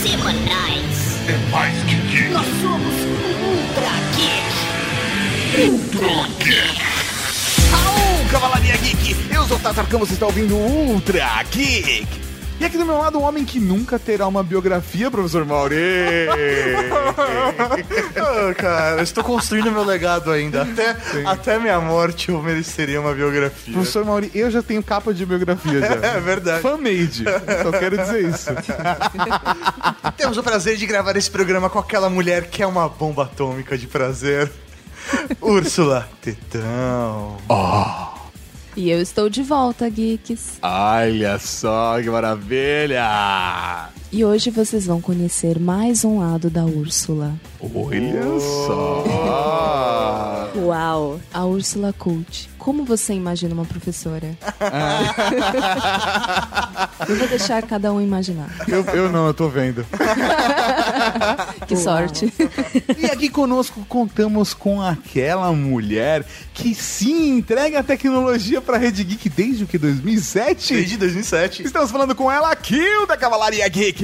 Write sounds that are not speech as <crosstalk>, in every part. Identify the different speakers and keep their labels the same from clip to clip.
Speaker 1: semanais.
Speaker 2: É mais que geek.
Speaker 1: Nós somos Ultra Geek.
Speaker 2: Ultra Geek.
Speaker 3: Aô, Cavalaria Geek! Eu sou o Tatarcão, você está ouvindo Ultra Geek! E aqui do meu lado, um homem que nunca terá uma biografia, professor Mauri!
Speaker 4: Ah, <laughs> cara, estou construindo meu legado ainda. Até, até minha morte eu mereceria uma biografia.
Speaker 3: professor Mauri, eu já tenho capa de biografia já. <laughs>
Speaker 4: É verdade.
Speaker 3: Fan-made. Só quero dizer isso. <laughs>
Speaker 4: Temos o prazer de gravar esse programa com aquela mulher que é uma bomba atômica de prazer. Úrsula Tetão.
Speaker 5: E eu estou de volta, geeks.
Speaker 3: Olha só que maravilha!
Speaker 5: E hoje vocês vão conhecer mais um lado da Úrsula.
Speaker 3: Olha só!
Speaker 5: Uau! A Úrsula Cult. Como você imagina uma professora? <laughs> eu vou deixar cada um imaginar.
Speaker 3: Eu, eu não, eu tô vendo. <laughs>
Speaker 5: Que sorte.
Speaker 3: E aqui conosco contamos com aquela mulher que sim entrega a tecnologia pra Rede Geek desde o que? 2007?
Speaker 4: Desde 2007.
Speaker 3: Estamos falando com ela, Kill da Cavalaria Geek!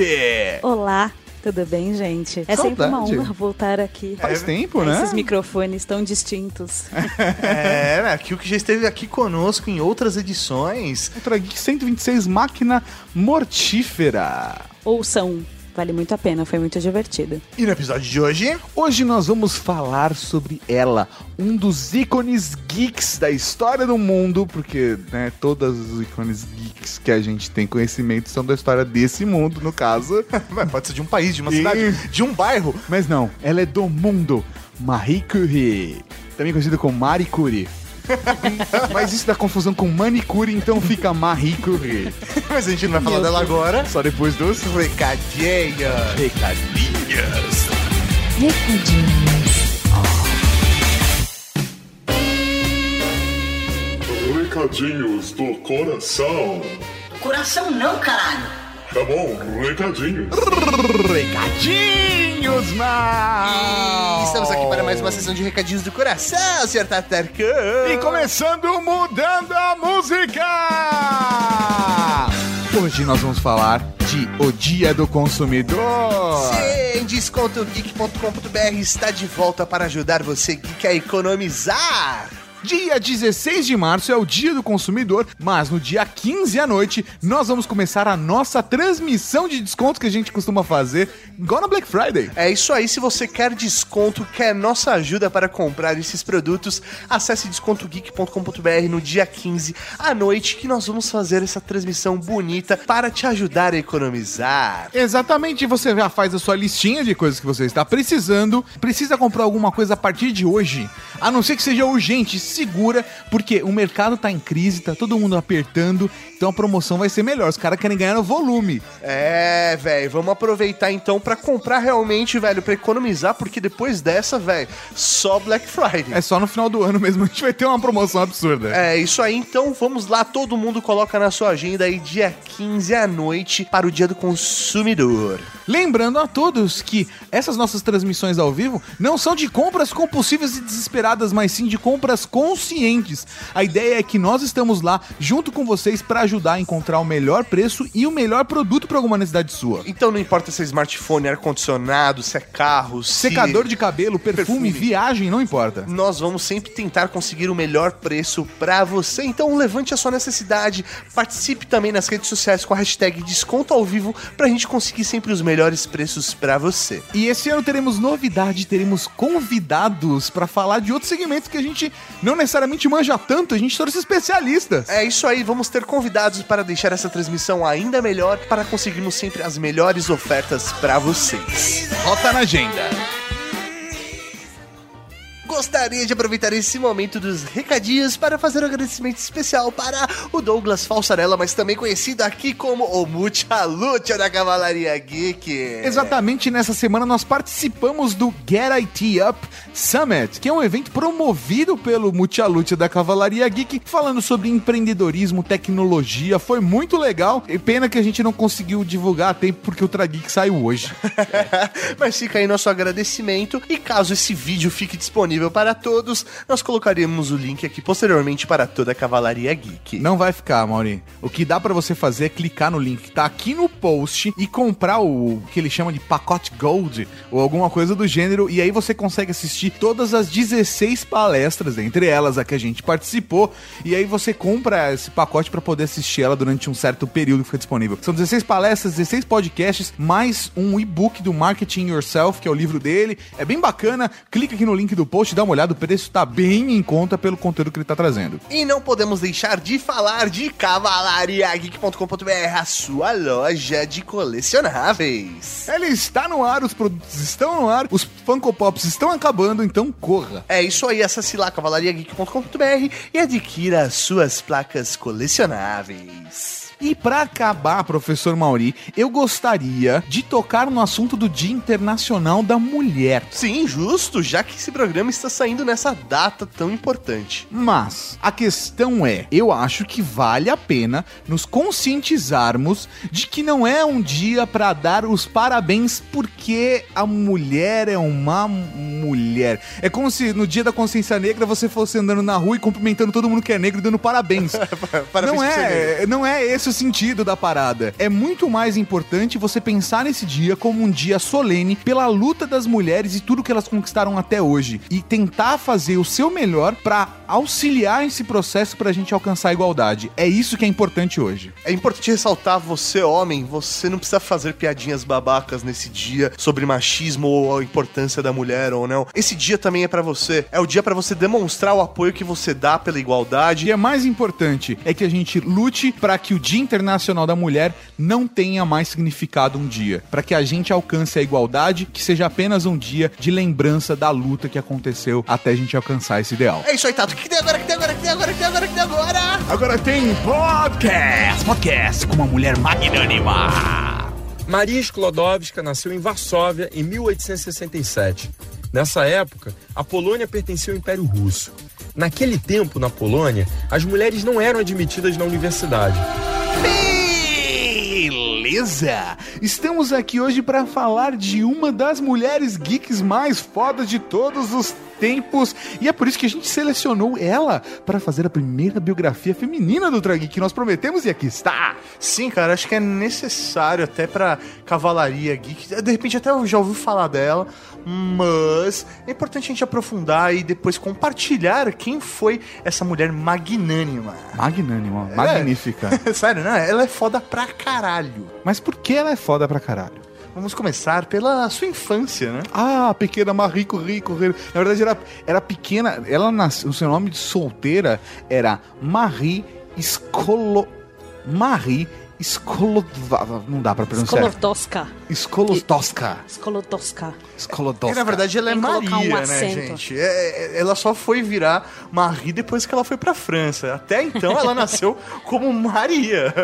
Speaker 6: Olá, tudo bem, gente? É sempre uma
Speaker 3: Saudade.
Speaker 6: honra voltar aqui.
Speaker 3: Faz tempo, né?
Speaker 6: Esses microfones tão distintos. <laughs>
Speaker 4: É, né? Aqui o que já esteve aqui conosco em outras edições.
Speaker 3: Ultra Geek 126 Máquina Mortífera.
Speaker 6: Ouçam, vale muito a pena, foi muito divertido.
Speaker 4: E no episódio de hoje,
Speaker 3: Hoje nós vamos falar sobre ela, um dos ícones geeks da história do mundo, porque né, todos os ícones geeks que a gente tem conhecimento são da história desse mundo, no caso. <laughs>
Speaker 4: Pode ser de um país, de uma
Speaker 3: Ih.
Speaker 4: cidade, de um bairro.
Speaker 3: Mas não, ela é do mundo. Marie Curie, também conhecida como Marie Curie. <laughs> Mas isso dá confusão com manicure, então fica Marie Curie. <laughs>
Speaker 4: Mas a gente não vai falar dela agora.
Speaker 3: Só depois dos recadinhos.
Speaker 5: Recadinhos.
Speaker 2: Recadinhos do coração.
Speaker 1: Coração não, caralho.
Speaker 2: Tá bom, recadinhos.
Speaker 3: Recadinhos, mal!
Speaker 4: Estamos aqui para mais uma sessão de recadinhos do coração, Sr. Tatarcão.
Speaker 3: E começando mudando a música! Hoje nós vamos falar de O Dia do Consumidor.
Speaker 4: Sim, descontogeek.com.br está de volta para ajudar você geek a economizar.
Speaker 3: Dia 16 de março é o Dia do Consumidor, mas no dia 15 à noite nós vamos começar a nossa transmissão de desconto que a gente costuma fazer igual na Black Friday.
Speaker 4: É isso aí, se você quer desconto, quer nossa ajuda para comprar esses produtos, acesse descontogeek.com.br no dia 15 à noite que nós vamos fazer essa transmissão bonita para te ajudar a economizar.
Speaker 3: Exatamente, você já faz a sua listinha de coisas que você está precisando. Precisa comprar alguma coisa a partir de hoje, a não ser que seja urgente, segura, porque o mercado tá em crise, tá todo mundo apertando, então a promoção vai ser melhor. Os caras querem ganhar no volume.
Speaker 4: É, velho, vamos aproveitar então para comprar realmente, velho, para economizar, porque depois dessa, velho, só Black Friday.
Speaker 3: É só no final do ano mesmo, <laughs> a gente vai ter uma promoção absurda.
Speaker 4: É isso aí, então vamos lá, todo mundo coloca na sua agenda aí dia 15 à noite para o Dia do Consumidor.
Speaker 3: Lembrando a todos que essas nossas transmissões ao vivo não são de compras compulsivas e desesperadas, mas sim de compras conscientes. A ideia é que nós estamos lá junto com vocês para ajudar a encontrar o melhor preço e o melhor produto para alguma necessidade sua.
Speaker 4: Então não importa se é smartphone, ar-condicionado, se é carro, se...
Speaker 3: Secador de cabelo, perfume,
Speaker 4: Perfume.
Speaker 3: viagem, não importa.
Speaker 4: Nós vamos sempre tentar conseguir o melhor preço pra você. Então levante a sua necessidade, participe também nas redes sociais com a hashtag Desconto ao Vivo pra gente conseguir sempre os melhores preços pra você.
Speaker 3: E esse ano teremos novidade, teremos convidados para falar de outros segmentos que a gente não necessariamente manja tanto, a gente trouxe especialistas.
Speaker 4: É isso aí, vamos ter convidados para deixar essa transmissão ainda melhor para conseguirmos sempre as melhores ofertas pra vocês.
Speaker 3: Rota na agenda.
Speaker 4: Gostaria de aproveitar esse momento dos recadinhos para fazer um agradecimento especial para o Douglas Falsarella, mas também conhecido aqui como o Mucha Lucha da Cavalaria Geek.
Speaker 3: Exatamente nessa semana nós participamos do Get IT Up Summit, que é um evento promovido pelo Multialute da Cavalaria Geek, falando sobre empreendedorismo, tecnologia. Foi muito legal. E pena que a gente não conseguiu divulgar a tempo porque o Trageek saiu hoje. <laughs>
Speaker 4: Mas fica aí nosso agradecimento. E caso esse vídeo fique disponível disponível para todos. Nós colocaremos o link aqui posteriormente para toda a Cavalaria Geek.
Speaker 3: Não vai ficar, Mauri. O que dá pra você fazer é clicar no link que tá aqui no post e comprar o que ele chama de pacote Gold ou alguma coisa do gênero. E aí você consegue assistir todas as 16 palestras, entre elas a que a gente participou. E aí você compra esse pacote pra poder assistir ela durante um certo período que fica disponível. São 16 palestras, 16 podcasts, mais um e-book do Marketing Yourself, que é o livro dele. É bem bacana. Clica aqui no link do post, dá uma olhada. O preço tá bem em conta pelo conteúdo que ele tá trazendo.
Speaker 4: E não podemos deixar de falar de cavalariageek.com.br, a sua loja de colecionáveis.
Speaker 3: Ele está no ar, os produtos estão no ar, os Funko Pops estão acabando, então corra.
Speaker 4: É isso aí, acesse lá cavalariageek.com.br e adquira as suas placas colecionáveis.
Speaker 3: E pra acabar, professor Mauri, eu gostaria de tocar no assunto do Dia Internacional da Mulher.
Speaker 4: Sim, justo, já que esse programa está saindo nessa data tão importante.
Speaker 3: Mas a questão é, eu acho que vale a pena nos conscientizarmos de que não é um dia pra dar os parabéns porque a mulher é uma mulher. É como se no dia da consciência negra você fosse andando na rua e cumprimentando todo mundo que é negro e dando parabéns. <laughs>
Speaker 4: Parabéns
Speaker 3: não é, não é esse o sentido da parada. É muito mais importante você pensar nesse dia como um dia solene pela luta das mulheres e tudo que elas conquistaram até hoje e tentar fazer o seu melhor pra auxiliar esse processo pra gente alcançar a igualdade. É isso que é importante hoje.
Speaker 4: É importante ressaltar, você homem, você não precisa fazer piadinhas babacas nesse dia sobre machismo ou a importância da mulher ou não. Esse dia também é pra você. É o dia pra você demonstrar o apoio que você dá pela igualdade.
Speaker 3: E é mais importante é que a gente lute para que o Dia Internacional da Mulher não tenha mais significado um dia, para que a gente alcance a igualdade, que seja apenas um dia de lembrança da luta que aconteceu até a gente alcançar esse ideal.
Speaker 4: É isso aí, Tato. O que tem agora? O que tem agora? O que tem agora? O que tem agora? O que tem agora?
Speaker 3: Agora tem podcast, podcast com uma mulher magnânima.
Speaker 7: Maria Sklodowska nasceu em Varsóvia em 1867. Nessa época, a Polônia pertencia ao Império Russo. Naquele tempo, na Polônia, as mulheres não eram admitidas na universidade.
Speaker 3: Beleza! Estamos aqui hoje para falar de uma das mulheres geeks mais fodas de todos os tempos e é por isso que a gente selecionou ela para fazer a primeira biografia feminina do Geek que nós prometemos e aqui está!
Speaker 4: Sim, cara, acho que é necessário até pra cavalaria geek. De repente até eu já ouvi falar dela, mas é importante a gente aprofundar e depois compartilhar quem foi essa mulher magnânima.
Speaker 3: Magnânima, magnífica. <laughs>
Speaker 4: Sério, né? Ela é foda pra caralho.
Speaker 3: Mas por que ela é foda pra caralho?
Speaker 4: Vamos começar pela sua infância, né?
Speaker 3: Ah, pequena Marie Curie, Curie. Na verdade, era, era pequena. Ela nasceu. O seu nome de solteira era Marie Skolo. Marie Skolodva. Não dá pra pronunciar.
Speaker 6: Skolotoska.
Speaker 3: Skolotoska.
Speaker 6: Skolotoska.
Speaker 3: Skolotoska.
Speaker 4: E, na verdade, ela é Maria,
Speaker 6: um
Speaker 4: né, gente? É, é, ela só foi virar Marie depois que ela foi pra França. Até então, ela <laughs> nasceu como Maria.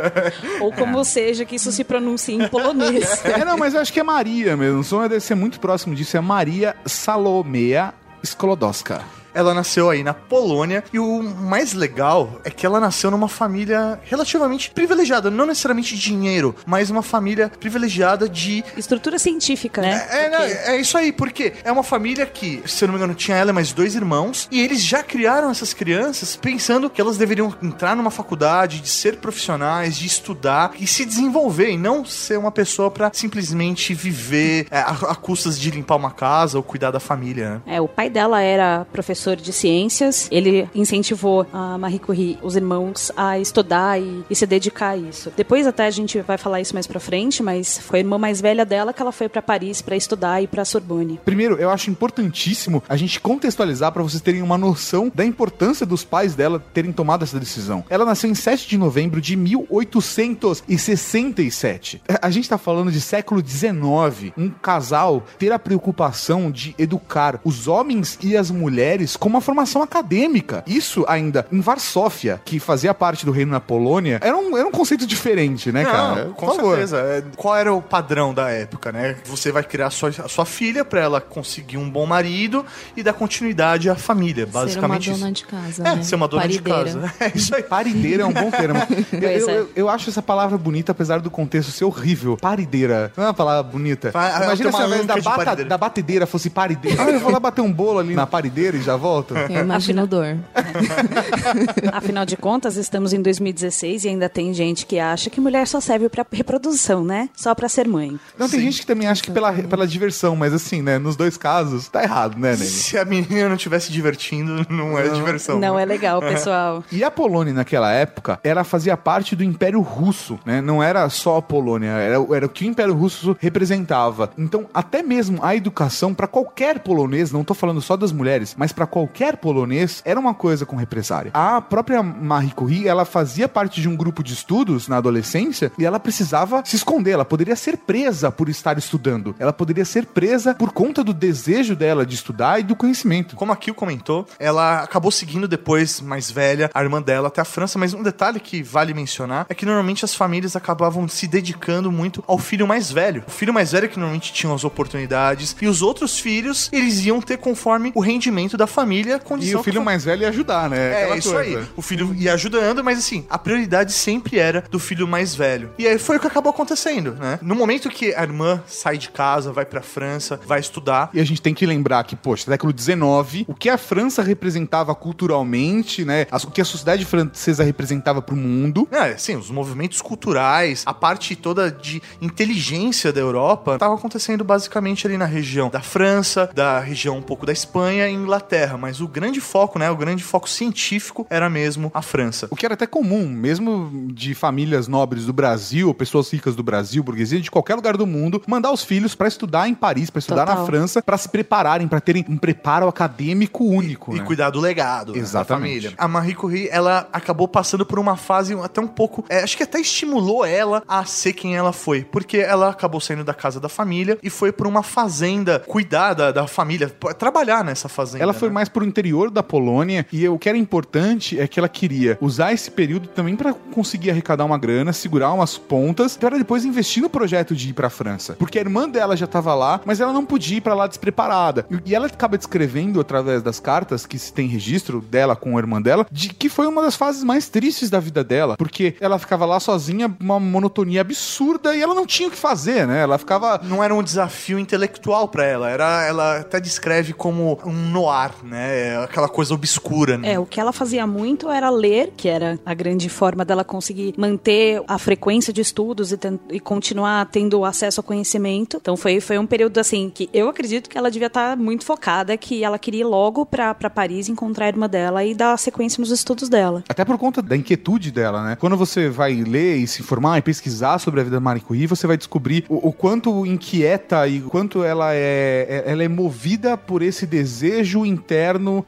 Speaker 6: Ou como seja que isso se pronuncie em polonês. <laughs>
Speaker 3: É, não, mas eu acho que é Maria mesmo. O som deve ser muito próximo disso. É Maria Salomea Skolodowska.
Speaker 4: Ela nasceu aí na Polônia e o mais legal é que ela nasceu numa família relativamente privilegiada, não necessariamente de dinheiro, mas uma família privilegiada de
Speaker 6: Estrutura científica, né?
Speaker 4: É,
Speaker 6: Porque-
Speaker 4: é isso aí, porque é uma família que, se eu não me engano, tinha ela e mais dois irmãos, e eles já criaram essas crianças pensando que elas deveriam entrar numa faculdade, de ser profissionais, de estudar e se desenvolver, e não ser uma pessoa pra simplesmente viver é, a, a custas de limpar uma casa ou cuidar da família. né?
Speaker 6: É, o pai dela era professor de ciências, ele incentivou a Marie Curie, os irmãos, a estudar e, e se dedicar a isso. Depois até a gente vai falar isso mais pra frente, mas foi a irmã mais velha dela que ela foi pra Paris pra estudar e pra Sorbonne.
Speaker 3: Primeiro, eu acho importantíssimo a gente contextualizar para vocês terem uma noção da importância dos pais dela terem tomado essa decisão. Ela nasceu em 7 de novembro de 1867. A gente tá falando de século 19. Um casal ter a preocupação de educar os homens e as mulheres mas com uma formação acadêmica. Isso ainda em Varsóvia, que fazia parte do reino na Polônia, era um, era um conceito diferente, né, cara?
Speaker 4: Não, com
Speaker 3: Por favor.
Speaker 4: certeza. É, Qual era o padrão da época, né? Você vai criar a sua, a sua filha pra ela conseguir um bom marido e dar continuidade à família,
Speaker 5: Ser uma
Speaker 4: basicamente
Speaker 5: dona de casa,
Speaker 4: É,
Speaker 5: né?
Speaker 4: ser uma dona
Speaker 5: Parideira.
Speaker 4: de casa. <laughs> É isso aí.
Speaker 3: Parideira é um bom termo. <laughs> eu,
Speaker 6: Pois é.
Speaker 3: eu, eu acho essa palavra bonita, apesar do contexto ser horrível. Parideira. Não é uma palavra bonita. Imagina se
Speaker 4: uma
Speaker 3: ao invés da, bata- da batedeira fosse parideira. Ah, eu vou lá bater um bolo ali na parideira e já volto.
Speaker 5: Eu imagino dor. <laughs>
Speaker 6: Afinal de contas, estamos em 2016 e ainda tem gente que acha que mulher só serve pra reprodução, né? Só pra ser mãe.
Speaker 3: Não, tem gente que também acha que pela, pela diversão, mas assim, né? Nos dois casos, tá errado, né, Nene?
Speaker 4: Se a menina não estiver se divertindo, não é diversão.
Speaker 6: Não é legal, pessoal.
Speaker 3: E a Polônia naquela época, ela fazia parte do Império Russo, né? Não era só a Polônia, era, era o que o Império Russo representava. Então, até mesmo a educação para qualquer polonês, não tô falando só das mulheres, mas para qualquer polonês, era uma coisa com represária. A própria Marie Curie, ela fazia parte de um grupo de estudos na adolescência e ela precisava se esconder, ela poderia ser presa por estar estudando. Ela poderia ser presa por conta do desejo dela de estudar e do conhecimento.
Speaker 4: Como a Kill comentou, ela acabou seguindo depois, mais velha, a irmã dela até a França, mas um detalhe que vale mencionar é que normalmente as famílias acabavam se dedicando muito ao filho mais velho. O filho mais velho que normalmente tinha as oportunidades, e os outros filhos, eles iam ter conforme o rendimento da família,
Speaker 3: E
Speaker 4: condição
Speaker 3: o filho mais velho ia ajudar, né?
Speaker 4: É, isso
Speaker 3: coisa.
Speaker 4: aí. O filho ia ajudando, mas assim, a prioridade sempre era do filho mais velho. E aí foi o que acabou acontecendo, né? No momento que a irmã sai de casa, vai pra França, vai estudar,
Speaker 3: E a gente tem que lembrar que, poxa, século XIX, o que a França representava culturalmente, né? O que a sociedade francesa representava pro mundo.
Speaker 4: É, sim, os movimentos culturais, a parte toda de inteligência da Europa estava acontecendo basicamente ali na região da França, da região um pouco da Espanha e Inglaterra, mas o grande foco, né, o grande foco científico era mesmo a França.
Speaker 3: O que era até comum, mesmo de famílias nobres do Brasil, pessoas ricas do Brasil, burguesia, de qualquer lugar do mundo, mandar os filhos pra estudar em Paris, pra estudar na
Speaker 6: Total.
Speaker 3: França, pra se prepararem, pra terem um preparo acadêmico único.
Speaker 4: E
Speaker 3: né?
Speaker 4: cuidar do legado né, da
Speaker 3: Exatamente.
Speaker 4: família. A Marie Curie, ela acabou passando por uma fase até um pouco. é, acho que até estimulou ela a ser quem ela foi. Porque ela acabou saindo da casa da família e foi pra uma fazenda cuidar da, da família, trabalhar nessa fazenda.
Speaker 3: Ela foi
Speaker 4: né?
Speaker 3: mais pro interior da Polônia e o que era importante é que ela queria usar esse período também pra conseguir arrecadar uma grana, segurar umas pontas, para depois investir no projeto de ir pra França. Porque a irmã dela já tava lá, mas ela não podia ir pra lá despreparada. E- ela acaba descrevendo através das cartas que se tem registro dela com a irmã dela, de que foi uma das fases mais tristes da vida dela, porque ela ficava lá sozinha, uma monotonia absurda e ela não tinha o que fazer, né? Ela ficava
Speaker 4: Não era um desafio intelectual pra ela, era ela até descreve como um noir, né? Aquela coisa obscura, né?
Speaker 6: É, o que ela fazia muito era ler, que era a grande forma dela conseguir manter a frequência de estudos e, e continuar tendo acesso ao conhecimento. Então foi, foi um período assim que eu acredito que ela devia estar muito focada, que ela queria ir logo pra, pra Paris encontrar a irmã dela e dar sequência nos estudos dela.
Speaker 3: Até por conta da inquietude dela, né? Quando você vai ler e se informar e pesquisar sobre a vida da Marie Curie, você vai descobrir o, o quanto inquieta e o quanto ela é, é- ela é movida por esse desejo interno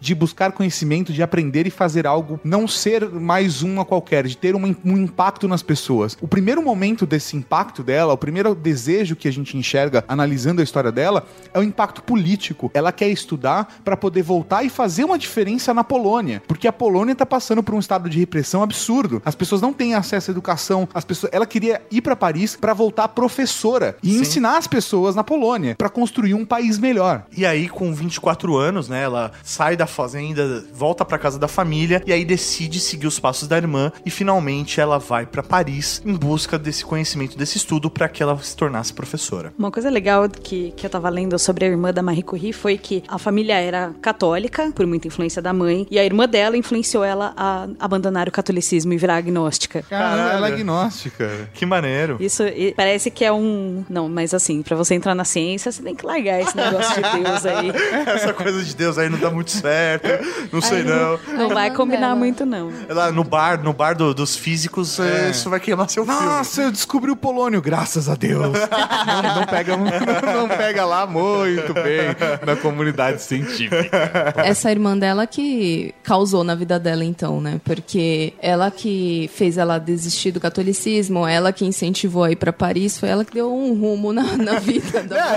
Speaker 3: de buscar conhecimento, de aprender e fazer algo, não ser mais uma qualquer, de ter uma- um impacto nas pessoas. O primeiro momento desse impacto dela, o primeiro desejo que a gente enxerga analisando a história dela, é o impacto político. Ela quer estudar para poder voltar e fazer uma diferença na Polônia, porque a Polônia tá passando por um estado de repressão absurdo. As pessoas não têm acesso à educação, as pessoas, ela queria ir para Paris para voltar professora e ensinar as pessoas na Polônia para construir um país melhor.
Speaker 4: E aí, com 24 anos, né, ela sai da fazenda, volta pra casa da família e aí decide seguir os passos da irmã e finalmente ela vai pra Paris em busca desse conhecimento, desse estudo pra que ela se tornasse professora.
Speaker 6: Uma coisa legal que, que eu tava lendo sobre a irmã da Marie Curie foi que a família era católica, por muita influência da mãe, e a irmã dela influenciou ela a abandonar o catolicismo e virar agnóstica.
Speaker 3: Caramba, ela é
Speaker 4: Caralho.
Speaker 3: agnóstica.
Speaker 4: Que maneiro.
Speaker 6: Isso e parece que é um. Não, mas assim, pra você entrar na ciência, você tem que largar esse negócio de Deus aí. <laughs>
Speaker 4: Essa coisa de Deus aí não dá muito certo, não sei não.
Speaker 6: Não vai combinar
Speaker 5: dela.
Speaker 6: muito, não.
Speaker 4: Lá no bar, no bar do- dos físicos, eh, isso vai queimar seu filme.
Speaker 3: Nossa, eu descobri o polônio, graças a Deus. <laughs> não, não pega, <laughs> não pega lá muito bem na comunidade científica.
Speaker 5: Essa irmã dela que causou na vida dela, então, né? Porque ela que fez ela desistir do catolicismo, ela que incentivou a ir pra Paris, foi ela que deu um rumo na, na vida <laughs> da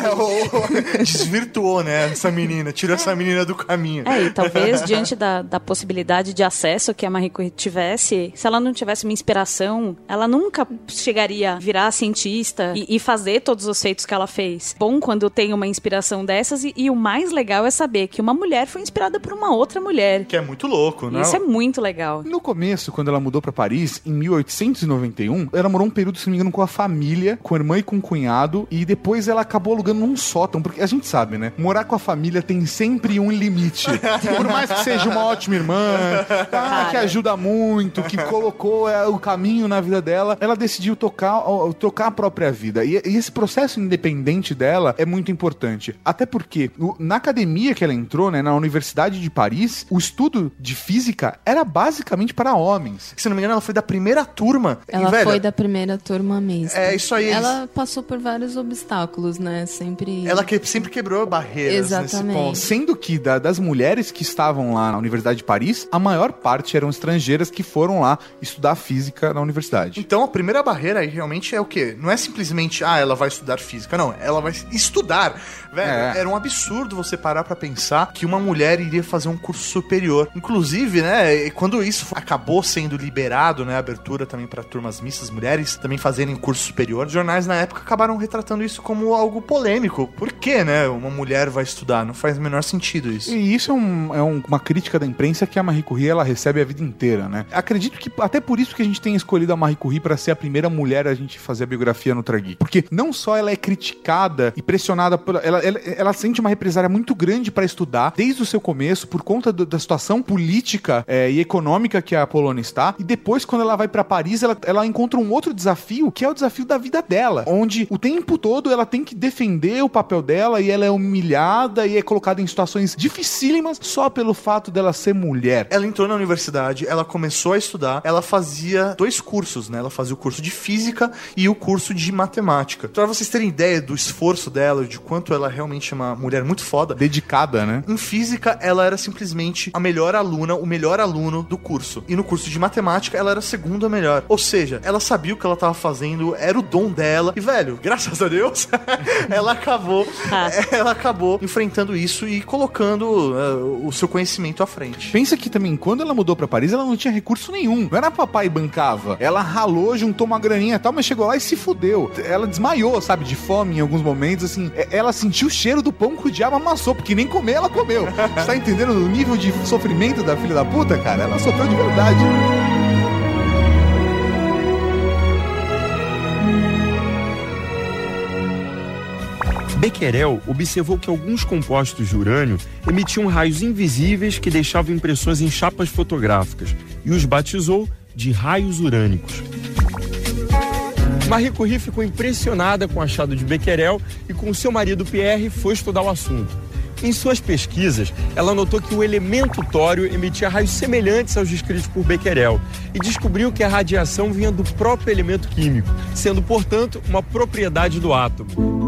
Speaker 4: É, desvirtuou, né, essa menina, tirou essa menina do caminho. Minha.
Speaker 6: É, e <laughs> talvez diante da, da possibilidade de acesso que a Marie Curie tivesse, se ela não tivesse uma inspiração, ela nunca chegaria a virar cientista e, e fazer todos os feitos que ela fez. Bom quando tem uma inspiração dessas e, e o mais legal é saber que uma mulher foi inspirada por uma outra mulher.
Speaker 4: Que é muito louco, né?
Speaker 6: Isso é muito legal.
Speaker 3: No começo, quando ela mudou pra Paris, em 1891, ela morou um período, se não me engano, com a família, com a irmã e com o cunhado, e depois ela acabou alugando num sótão, porque a gente sabe, né? Morar com a família tem sempre um limite. Por mais que seja uma ótima irmã, ah, que ajuda muito, que colocou é, o caminho na vida dela, ela decidiu tocar, ó, trocar a própria vida. E, e esse processo independente dela é muito importante. Até porque, o- na academia que ela entrou, né, na Universidade de Paris, o estudo de física era basicamente para homens.
Speaker 4: Se não me engano, ela foi da primeira turma.
Speaker 5: Ela
Speaker 4: e, velho,
Speaker 5: foi da primeira turma mesmo.
Speaker 4: É, isso aí,
Speaker 5: Ela passou por vários obstáculos, né? Sempre.
Speaker 4: Ela que sempre quebrou barreiras nesse
Speaker 5: Exatamente.
Speaker 4: ponto.
Speaker 3: Sendo que da- das mulheres que estavam lá na Universidade de Paris, a maior parte eram estrangeiras que foram lá estudar física na universidade.
Speaker 4: Então a primeira barreira aí realmente é o quê? Não é simplesmente, ah, ela vai estudar física. Não, ela vai estudar. Velho,
Speaker 3: É.
Speaker 4: era um absurdo você parar pra pensar que uma mulher iria fazer um curso superior. Inclusive, né, quando isso acabou sendo liberado, né, abertura também pra turmas mistas, mulheres também fazerem curso superior, os jornais na época acabaram retratando isso como algo polêmico. Por que, né, uma mulher vai estudar? Não faz o menor sentido isso.
Speaker 3: E isso é, um- é um- uma crítica da imprensa que a Marie Curie ela recebe a vida inteira, né? Acredito que até por isso que a gente tem escolhido a Marie Curie para ser a primeira mulher a gente fazer a biografia no Tragui. Porque não só ela é criticada e pressionada ela, ela, ela sente uma represária muito grande para estudar desde o seu começo por conta do- da situação política é, e econômica que a Polônia está. E depois quando ela vai para Paris, ela, ela encontra um outro desafio que é o desafio da vida dela, onde o tempo todo ela tem que defender o papel dela e ela é humilhada e é colocada em situações dificílimas só pelo fato dela ser mulher.
Speaker 4: Ela entrou na universidade, ela começou a estudar, ela fazia dois cursos, né? Ela fazia o curso de física e o curso de matemática. Pra vocês terem ideia do esforço dela, de quanto ela realmente é uma mulher muito foda.
Speaker 3: Dedicada, né?
Speaker 4: Em física, ela era simplesmente a melhor aluna, o melhor aluno do curso. E no curso de matemática, ela era a segunda melhor. Ou seja, ela sabia o que ela tava fazendo, era o dom dela. E, velho, graças a Deus, <laughs> ela acabou.
Speaker 6: Ah.
Speaker 4: Ela acabou enfrentando isso e colocando eh, o seu conhecimento à frente.
Speaker 3: Pensa que também, quando ela mudou pra Paris, ela não tinha recurso nenhum. Não era papai bancava. Ela ralou, juntou uma graninha e tal, mas chegou lá e se fudeu. Ela desmaiou, sabe, de fome em alguns momentos, assim. É- Ela sentiu o cheiro do pão que o diabo amassou, porque nem comer ela comeu. Você tá entendendo o nível de sofrimento da filha da puta, cara? Ela sofreu de verdade.
Speaker 7: Becquerel observou que alguns compostos de urânio emitiam raios invisíveis que deixavam impressões em chapas fotográficas e os batizou de raios urânicos. Marie Curie ficou impressionada com o achado de Becquerel e com seu marido Pierre foi estudar o assunto. Em suas pesquisas, ela notou que o elemento tório emitia raios semelhantes aos descritos por Becquerel e descobriu que a radiação vinha do próprio elemento químico, sendo, portanto, uma propriedade do átomo.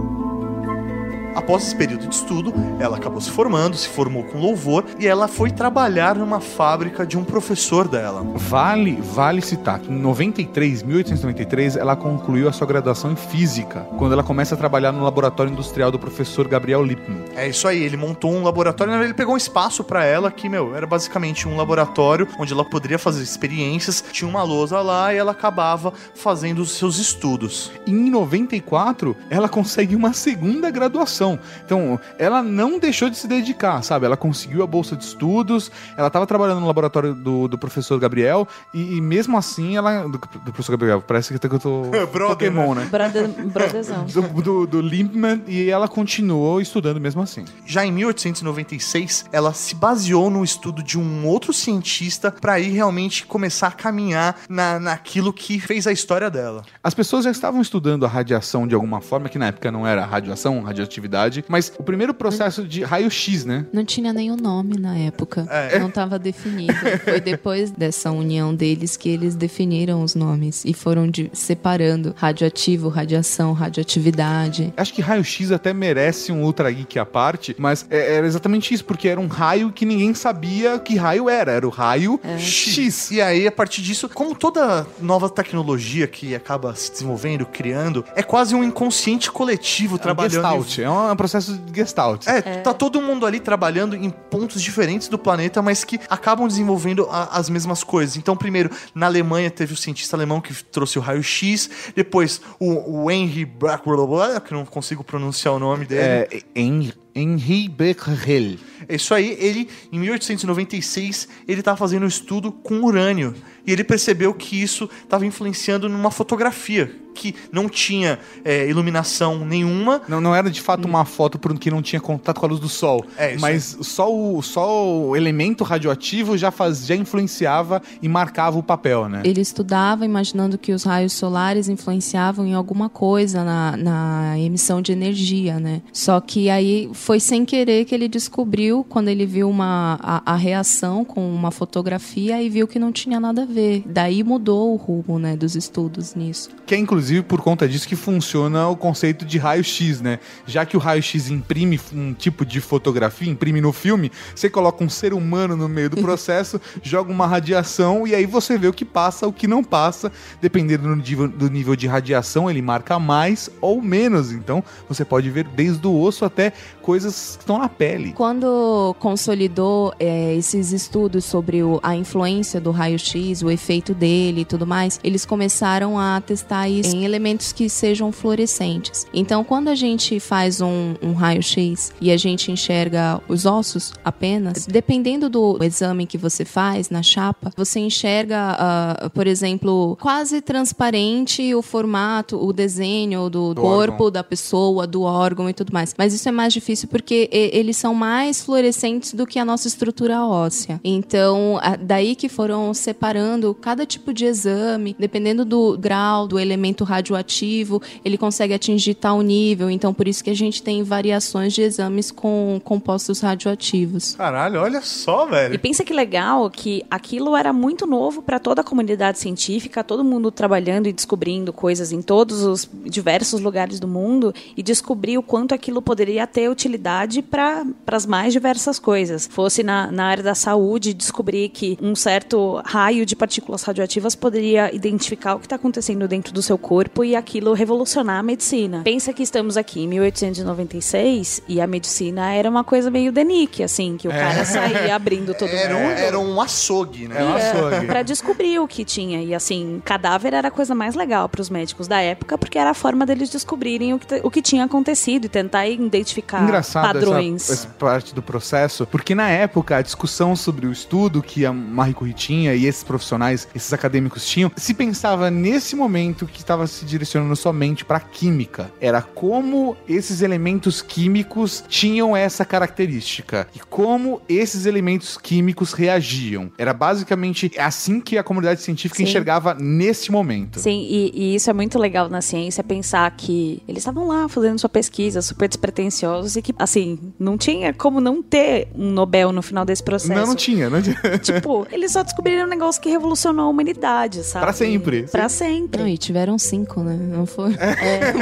Speaker 4: Após esse período de estudo, ela acabou se formando, se formou com louvor e ela foi trabalhar numa fábrica de um professor dela.
Speaker 3: Vale, vale citar que em 93, 1893, ela concluiu a sua graduação em física, quando ela começa a trabalhar no laboratório industrial do professor Gabriel Lippmann.
Speaker 4: É isso aí, ele montou um laboratório, ele pegou um espaço pra ela que, meu, era basicamente um laboratório onde ela poderia fazer experiências, tinha uma lousa lá e ela acabava fazendo os seus estudos.
Speaker 3: E em 94, ela consegue uma segunda graduação. Então, ela não deixou de se dedicar, sabe? Ela conseguiu a bolsa de estudos, ela estava trabalhando no laboratório do, do professor Gabriel, e, e mesmo assim, ela. Do, do professor Gabriel, parece que eu tô. <laughs>
Speaker 4: Brother,
Speaker 3: Pokémon, né?
Speaker 6: Brother, brotherzão.
Speaker 3: Do, do, do Lippmann, e ela continuou estudando mesmo assim.
Speaker 4: Já em 1896, ela se baseou no estudo de um outro cientista pra ir realmente começar a caminhar na, naquilo que fez a história dela.
Speaker 3: As pessoas já estavam estudando a radiação de alguma forma, que na época não era radiação, radioatividade, mas o primeiro processo de raio-x, né?
Speaker 5: Não tinha nenhum nome na época.
Speaker 4: É.
Speaker 5: Não estava definido. <laughs> Foi depois dessa união deles que eles definiram os nomes e foram de- separando radioativo, radiação, radioatividade.
Speaker 3: Acho que raio-x até merece um Ultra Geek à parte, mas é- era exatamente isso, porque era um raio que ninguém sabia que raio era. Era o raio X.
Speaker 4: E aí, a partir disso, como toda nova tecnologia que acaba se desenvolvendo, criando, é quase um inconsciente coletivo
Speaker 3: É um
Speaker 4: trabalhando.
Speaker 3: Gestalt, é um, um processo de gestalt.
Speaker 4: É, tá todo mundo ali trabalhando em pontos diferentes do planeta, mas que acabam desenvolvendo a- as mesmas coisas. Então, primeiro, na Alemanha teve o cientista alemão que trouxe o raio-x, depois o, o Henry Blackwell, que eu não consigo pronunciar o nome dele.
Speaker 3: É, Hen- Henri Becquerel.
Speaker 4: É Isso aí, ele, em 1896, ele estava fazendo um estudo com urânio. E ele percebeu que isso estava influenciando numa fotografia que não tinha é, iluminação nenhuma.
Speaker 3: Não, não era de fato uma foto porque não tinha contato com a luz do sol.
Speaker 4: É, isso
Speaker 3: mas só o, só o elemento radioativo já, faz, já influenciava e marcava o papel, né?
Speaker 5: Ele estudava imaginando que os raios solares influenciavam em alguma coisa na, na emissão de energia, né? Só que aí foi sem querer que ele descobriu, quando ele viu uma, a, a reação com uma fotografia e viu que não tinha nada a ver. Daí mudou o rumo, né, dos estudos nisso.
Speaker 3: Que é inclusive por conta disso que funciona o conceito de raio-x, né? Já que o raio-x imprime um tipo de fotografia, imprime no filme, você coloca um ser humano no meio do <laughs> processo, joga uma radiação e aí você vê o que passa, o que não passa. Dependendo do nível, do nível de radiação, ele marca mais ou menos. Então você pode ver desde o osso até coisas que estão na pele.
Speaker 5: Quando consolidou é, esses estudos sobre o- a influência do raio-x, o efeito dele e tudo mais, eles começaram a testar isso em elementos que sejam fluorescentes. Então, quando a gente faz um, um raio-x e a gente enxerga os ossos apenas, dependendo do exame que você faz na chapa, você enxerga, ah, por exemplo, quase transparente o formato, o desenho do,
Speaker 3: Do
Speaker 5: corpo
Speaker 3: órgão.
Speaker 5: da pessoa, do órgão e tudo mais. Mas isso é mais difícil porque e- eles são mais fluorescentes do que a nossa estrutura óssea. Então, daí que foram separando cada tipo de exame, dependendo do grau, do elemento radioativo, ele consegue atingir tal nível. Então, por isso que a gente tem variações de exames com compostos radioativos.
Speaker 4: Caralho, olha só,
Speaker 6: E
Speaker 4: velho.
Speaker 6: pensa que legal que aquilo era muito novo para toda a comunidade científica, todo mundo trabalhando e descobrindo coisas em todos os diversos lugares do mundo e descobrir o quanto aquilo poderia ter utilidade para as mais diversas coisas. Fosse na, na área da saúde, descobrir que um certo raio de partículas radioativas poderia identificar o que está acontecendo dentro do seu corpo e aquilo revolucionar a medicina. Pensa que estamos aqui em 1896 e a medicina era uma coisa meio denique, assim, que o cara saía <laughs> abrindo todo
Speaker 4: Era um,
Speaker 6: mundo.
Speaker 4: era um açougue, né?
Speaker 3: É um açougue.
Speaker 6: Pra descobrir o que tinha. E assim, cadáver era a coisa mais legal pros médicos da época, porque era a forma deles descobrirem o que, o que tinha acontecido e tentar identificar
Speaker 3: Engraçado
Speaker 6: padrões.
Speaker 3: Essa, essa parte do processo, porque na época a discussão sobre o estudo que a Marie Curie tinha e esses profissionais, esses acadêmicos tinham, se pensava nesse momento que estava se direcionando somente para química. Era como esses elementos químicos tinham essa característica e como esses elementos químicos reagiam. Era basicamente assim que a comunidade científica
Speaker 6: Sim.
Speaker 3: enxergava nesse momento.
Speaker 6: Sim, e, e isso é muito legal na ciência, pensar que eles estavam lá fazendo sua pesquisa, super despretensiosos, e que, assim, não tinha como não ter um Nobel no final desse processo.
Speaker 3: Não, não tinha, não tinha. <laughs>
Speaker 6: Tipo, eles só descobriram um negócio que revolucionou a humanidade, sabe?
Speaker 3: Pra sempre.
Speaker 6: Pra sempre.
Speaker 5: Não, e tiveram cinco, né? Não foi? É.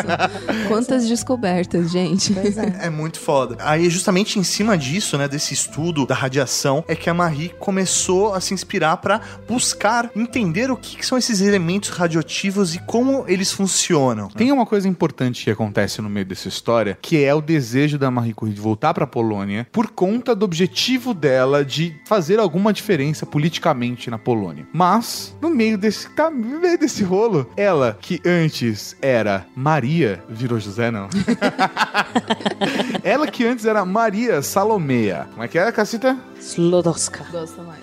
Speaker 5: <laughs> Quantas descobertas, gente.
Speaker 4: É muito foda. Aí, justamente em cima disso, né, desse estudo da radiação, é que a Marie começou a se inspirar pra buscar entender o que, que são esses elementos radioativos e como eles funcionam.
Speaker 3: Tem uma coisa importante que acontece no meio dessa história, que é o desejo da Marie Curie de voltar pra Polônia por conta do objetivo dela de fazer alguma diferença politicamente na Polônia. Mas, no meio desse, tá, no meio desse rolo, ela, que antes era Maria, virou José, não? <laughs> ela que antes era Maria Salomea. Como é que é, Cacita?
Speaker 6: Slodowska.
Speaker 5: Gosta mais.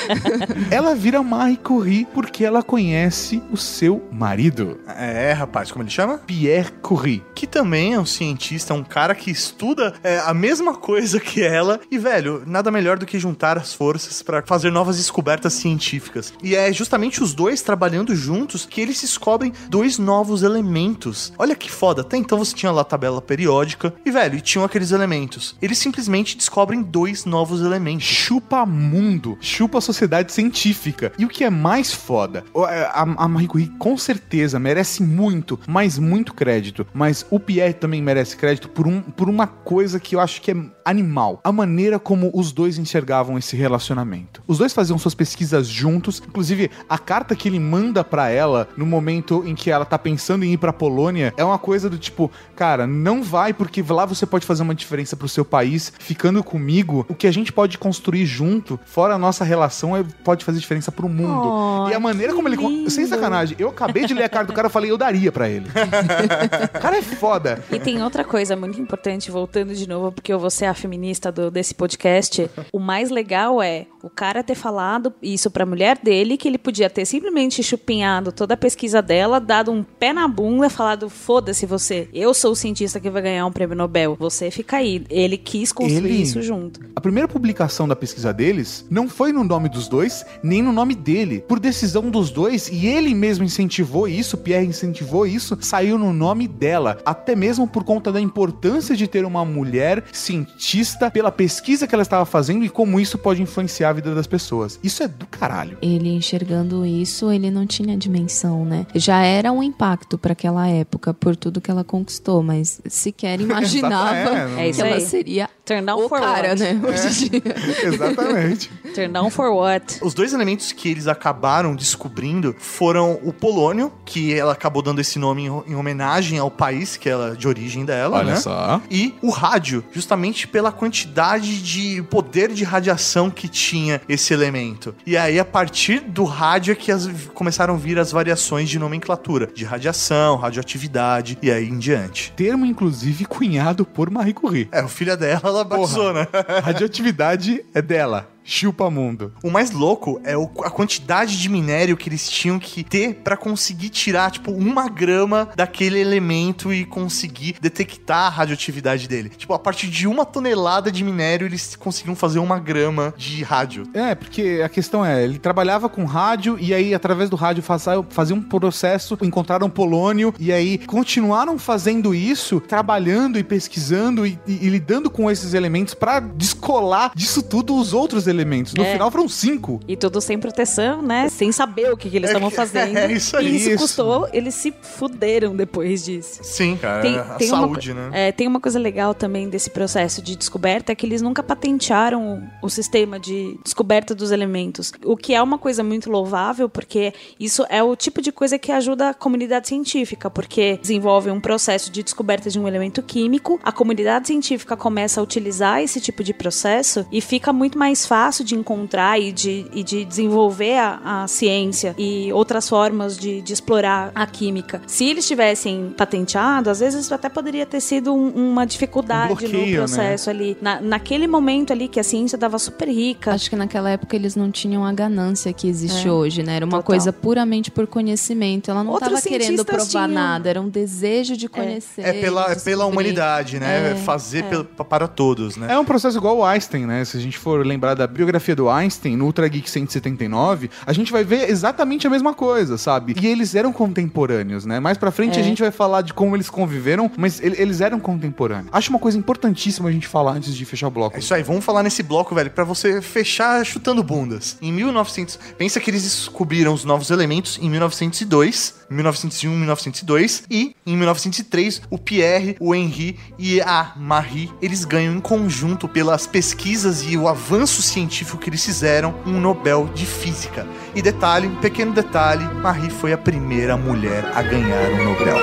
Speaker 5: <laughs>
Speaker 3: Ela vira Marie Curie porque ela conhece o seu marido,
Speaker 4: É, rapaz, como ele chama?
Speaker 3: Pierre Curie.
Speaker 4: Que também é um cientista, um cara que estuda é, a mesma coisa que ela. E, velho, nada melhor do que juntar as forças pra fazer novas descobertas científicas. E é justamente os dois trabalhando juntos que eles descobrem dois novos elementos. Olha que foda. Até então você tinha lá a tabela periódica e, velho, tinham aqueles elementos. Eles simplesmente descobrem dois novos elementos.
Speaker 3: chupa mundo, chupa a sociedade científica. E o que é mais foda, é, a, a Marie com certeza merece muito, mas muito crédito. Mas o Pierre também merece crédito por, um, por uma coisa que eu acho que é animal a maneira como os dois enxergavam esse relacionamento. Os dois faziam suas pesquisas juntos, inclusive a carta que ele manda pra ela no momento em que ela tá pensando em ir pra Polônia é uma coisa do tipo, cara, não vai porque lá você pode fazer uma diferença pro seu país, ficando comigo, o que a gente pode construir junto, fora a nossa relação, é- pode fazer diferença pro mundo.
Speaker 6: Oh,
Speaker 3: e a maneira como ele.
Speaker 6: lindo.
Speaker 3: Sem sacanagem, eu acabei de ler a carta do cara e falei, eu daria pra ele. o <laughs> cara é foda.
Speaker 6: E tem outra coisa muito importante, voltando de novo, porque eu vou ser a feminista do- desse podcast. O mais legal é o cara ter falado isso pra mulher dele, que ele podia ter simplesmente chupinhado toda a pesquisa dela, dado um pé na bunda, falado: foda-se você, eu sou o cientista que vai ganhar um prêmio Nobel. Você fica aí. Ele quis construir
Speaker 3: Ele-
Speaker 6: isso junto.
Speaker 3: A primeira publicação da pesquisa deles não foi no nome dos dois, nem no nome dele. Por decisão dos dois, e ele mesmo incentivou isso, Pierre incentivou isso, saiu no nome dela. Até mesmo por conta da importância de ter uma mulher cientista, pela pesquisa que ela estava fazendo e como isso pode influenciar a vida das pessoas. Isso é do caralho.
Speaker 5: Ele enxergando isso, ele não tinha dimensão, né? Já era um impacto para aquela época por tudo que ela conquistou, mas sequer <laughs> imaginava
Speaker 3: É,
Speaker 6: É
Speaker 5: que ela
Speaker 6: aí.
Speaker 5: seria
Speaker 6: Turn down
Speaker 5: o
Speaker 6: for
Speaker 5: cara,
Speaker 6: what?
Speaker 5: né? Hoje em dia. <laughs>
Speaker 3: Exatamente.
Speaker 6: Turn down for what?
Speaker 4: Os dois elementos que eles acabaram descobrindo foram o polônio, que ela acabou dando esse nome em, em homenagem ao país que ela de origem dela,
Speaker 3: Olha
Speaker 4: né?
Speaker 3: só.
Speaker 4: E o rádio, justamente pela quantidade de poder de radiação que tinha esse elemento. E aí, a partir do rádio, é que as- começaram a vir as variações de nomenclatura, de radiação, radioatividade e aí em diante.
Speaker 3: Termo, inclusive, cunhado por Marie Curie.
Speaker 4: É, o filho dela, ela batizou, né?
Speaker 3: Radioatividade é dela. Chupa mundo.
Speaker 4: O mais louco é o- a quantidade de minério que eles tinham que ter pra conseguir tirar, tipo, uma grama daquele elemento e conseguir detectar a radioatividade dele. Tipo, a partir de uma tonelada de minério, eles conseguiam fazer uma grama de rádio.
Speaker 3: É, porque a questão é, ele trabalhava com rádio e aí através do rádio fazia, fazia um processo, encontraram polônio e aí continuaram fazendo isso, trabalhando e pesquisando e, e- e lidando com esses elementos pra descolar disso tudo os outros elementos. No
Speaker 6: É.
Speaker 3: final foram cinco.
Speaker 6: E tudo sem proteção, né? Sem saber o que, que eles estavam <laughs> fazendo.
Speaker 4: é isso aí,
Speaker 6: E isso,
Speaker 3: isso.
Speaker 6: custou, eles se fuderam depois disso.
Speaker 4: Sim, cara.
Speaker 6: Tem,
Speaker 4: a
Speaker 6: tem
Speaker 4: saúde,
Speaker 6: uma,
Speaker 4: né?
Speaker 6: é, tem uma coisa legal também desse processo de descoberta é que eles nunca patentearam o, o sistema de descoberta dos elementos. O que é uma coisa muito louvável, porque isso é o tipo de coisa que ajuda a comunidade científica, porque desenvolve um processo de descoberta de um elemento químico, a comunidade científica começa a utilizar esse tipo de processo e fica muito mais fácil de encontrar e de, e de desenvolver a, a ciência e outras formas de, de explorar a química. Se eles tivessem patenteado, às vezes isso até poderia ter sido um- uma dificuldade
Speaker 3: Um bloqueio,
Speaker 6: no processo ali. Na, naquele momento ali que a ciência estava super rica.
Speaker 5: Acho que naquela época eles não tinham a ganância que existe
Speaker 6: É.
Speaker 5: hoje, né? Era uma
Speaker 6: Total.
Speaker 5: coisa puramente por conhecimento. Ela não
Speaker 6: Outros
Speaker 5: estava querendo
Speaker 6: cientistas
Speaker 5: provar
Speaker 6: tinham.
Speaker 5: nada, era um desejo de conhecer.
Speaker 4: É pela, é pela humanidade, né?
Speaker 5: É,
Speaker 4: Fazer pel- para todos, né?
Speaker 3: É um processo igual o Einstein, né? Se a gente for lembrar da biografia do Einstein, no Ultra Geek 179, a gente vai ver exatamente a mesma coisa, sabe? E eles eram contemporâneos, né? Mais pra frente
Speaker 6: É.
Speaker 3: a gente vai falar de como eles conviveram, mas ele- eles eram contemporâneos. Acho uma coisa importantíssima a gente falar antes de fechar o bloco.
Speaker 4: É isso aí, vamos falar nesse bloco, velho, pra você fechar chutando bundas. Em 1900, pensa que eles descobriram os novos elementos em 1902, 1901, 1902 e em 1903 o Pierre, o Henri e a Marie, eles ganham em conjunto pelas pesquisas e o avanço científico que eles fizeram um Nobel de Física. E detalhe, um pequeno detalhe, Marie foi a primeira mulher a ganhar um Nobel.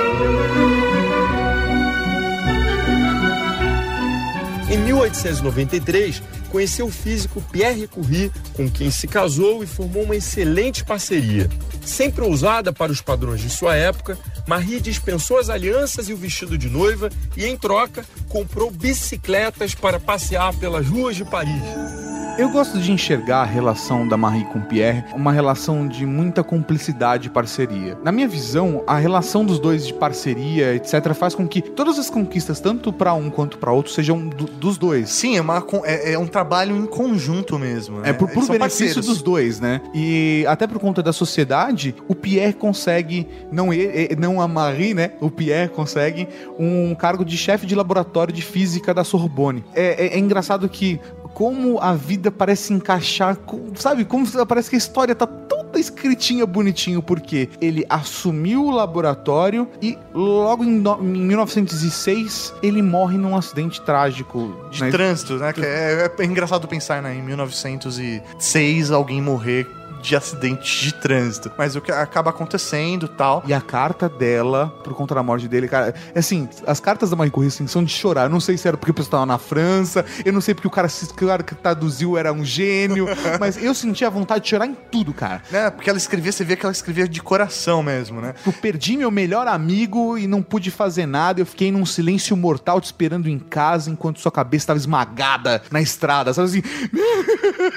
Speaker 7: Em 1893, conheceu o físico Pierre Curie, com quem se casou e formou uma excelente parceria. Sempre ousada para os padrões de sua época, Marie dispensou as alianças e o vestido de noiva e, em troca, comprou bicicletas para passear pelas ruas de Paris.
Speaker 3: Eu gosto de enxergar a relação da Marie com Pierre uma relação de muita cumplicidade e parceria. Na minha visão, a relação dos dois de parceria, etc., faz com que todas as conquistas, tanto pra um quanto pra outro, sejam do- dos dois.
Speaker 4: Sim, é, uma é- é um trabalho em conjunto mesmo. Né?
Speaker 3: É por, por benefício
Speaker 4: parceiros.
Speaker 3: dos dois, né? E até por conta da sociedade, o Pierre consegue, não ele, não a Marie, né? O Pierre consegue um cargo de chefe de laboratório de física da Sorbonne. É, é- é engraçado que como a vida parece encaixar, com- sabe? Como parece que a história tá toda escritinha bonitinho, porque ele assumiu o laboratório e logo em, no- em 1906 ele morre num acidente trágico.
Speaker 4: De
Speaker 3: né?
Speaker 4: trânsito, né? Que é, é engraçado pensar, né? Em 1906, alguém morrer de acidente de trânsito. Mas o que acaba acontecendo tal.
Speaker 3: E a carta dela, por conta da morte dele, cara, é assim, as cartas da Marie Curie assim, são de chorar. Eu não sei se era porque o pessoal tava na França, eu não sei porque o cara, se- cara que traduziu era um gênio, <laughs> mas eu sentia vontade de chorar em tudo, cara.
Speaker 4: Né? Porque ela escrevia, você vê que ela escrevia de coração mesmo, né?
Speaker 3: Eu perdi meu melhor amigo e não pude fazer nada. Eu fiquei num silêncio mortal te esperando em casa enquanto sua cabeça estava esmagada na estrada. Sabe assim? <laughs>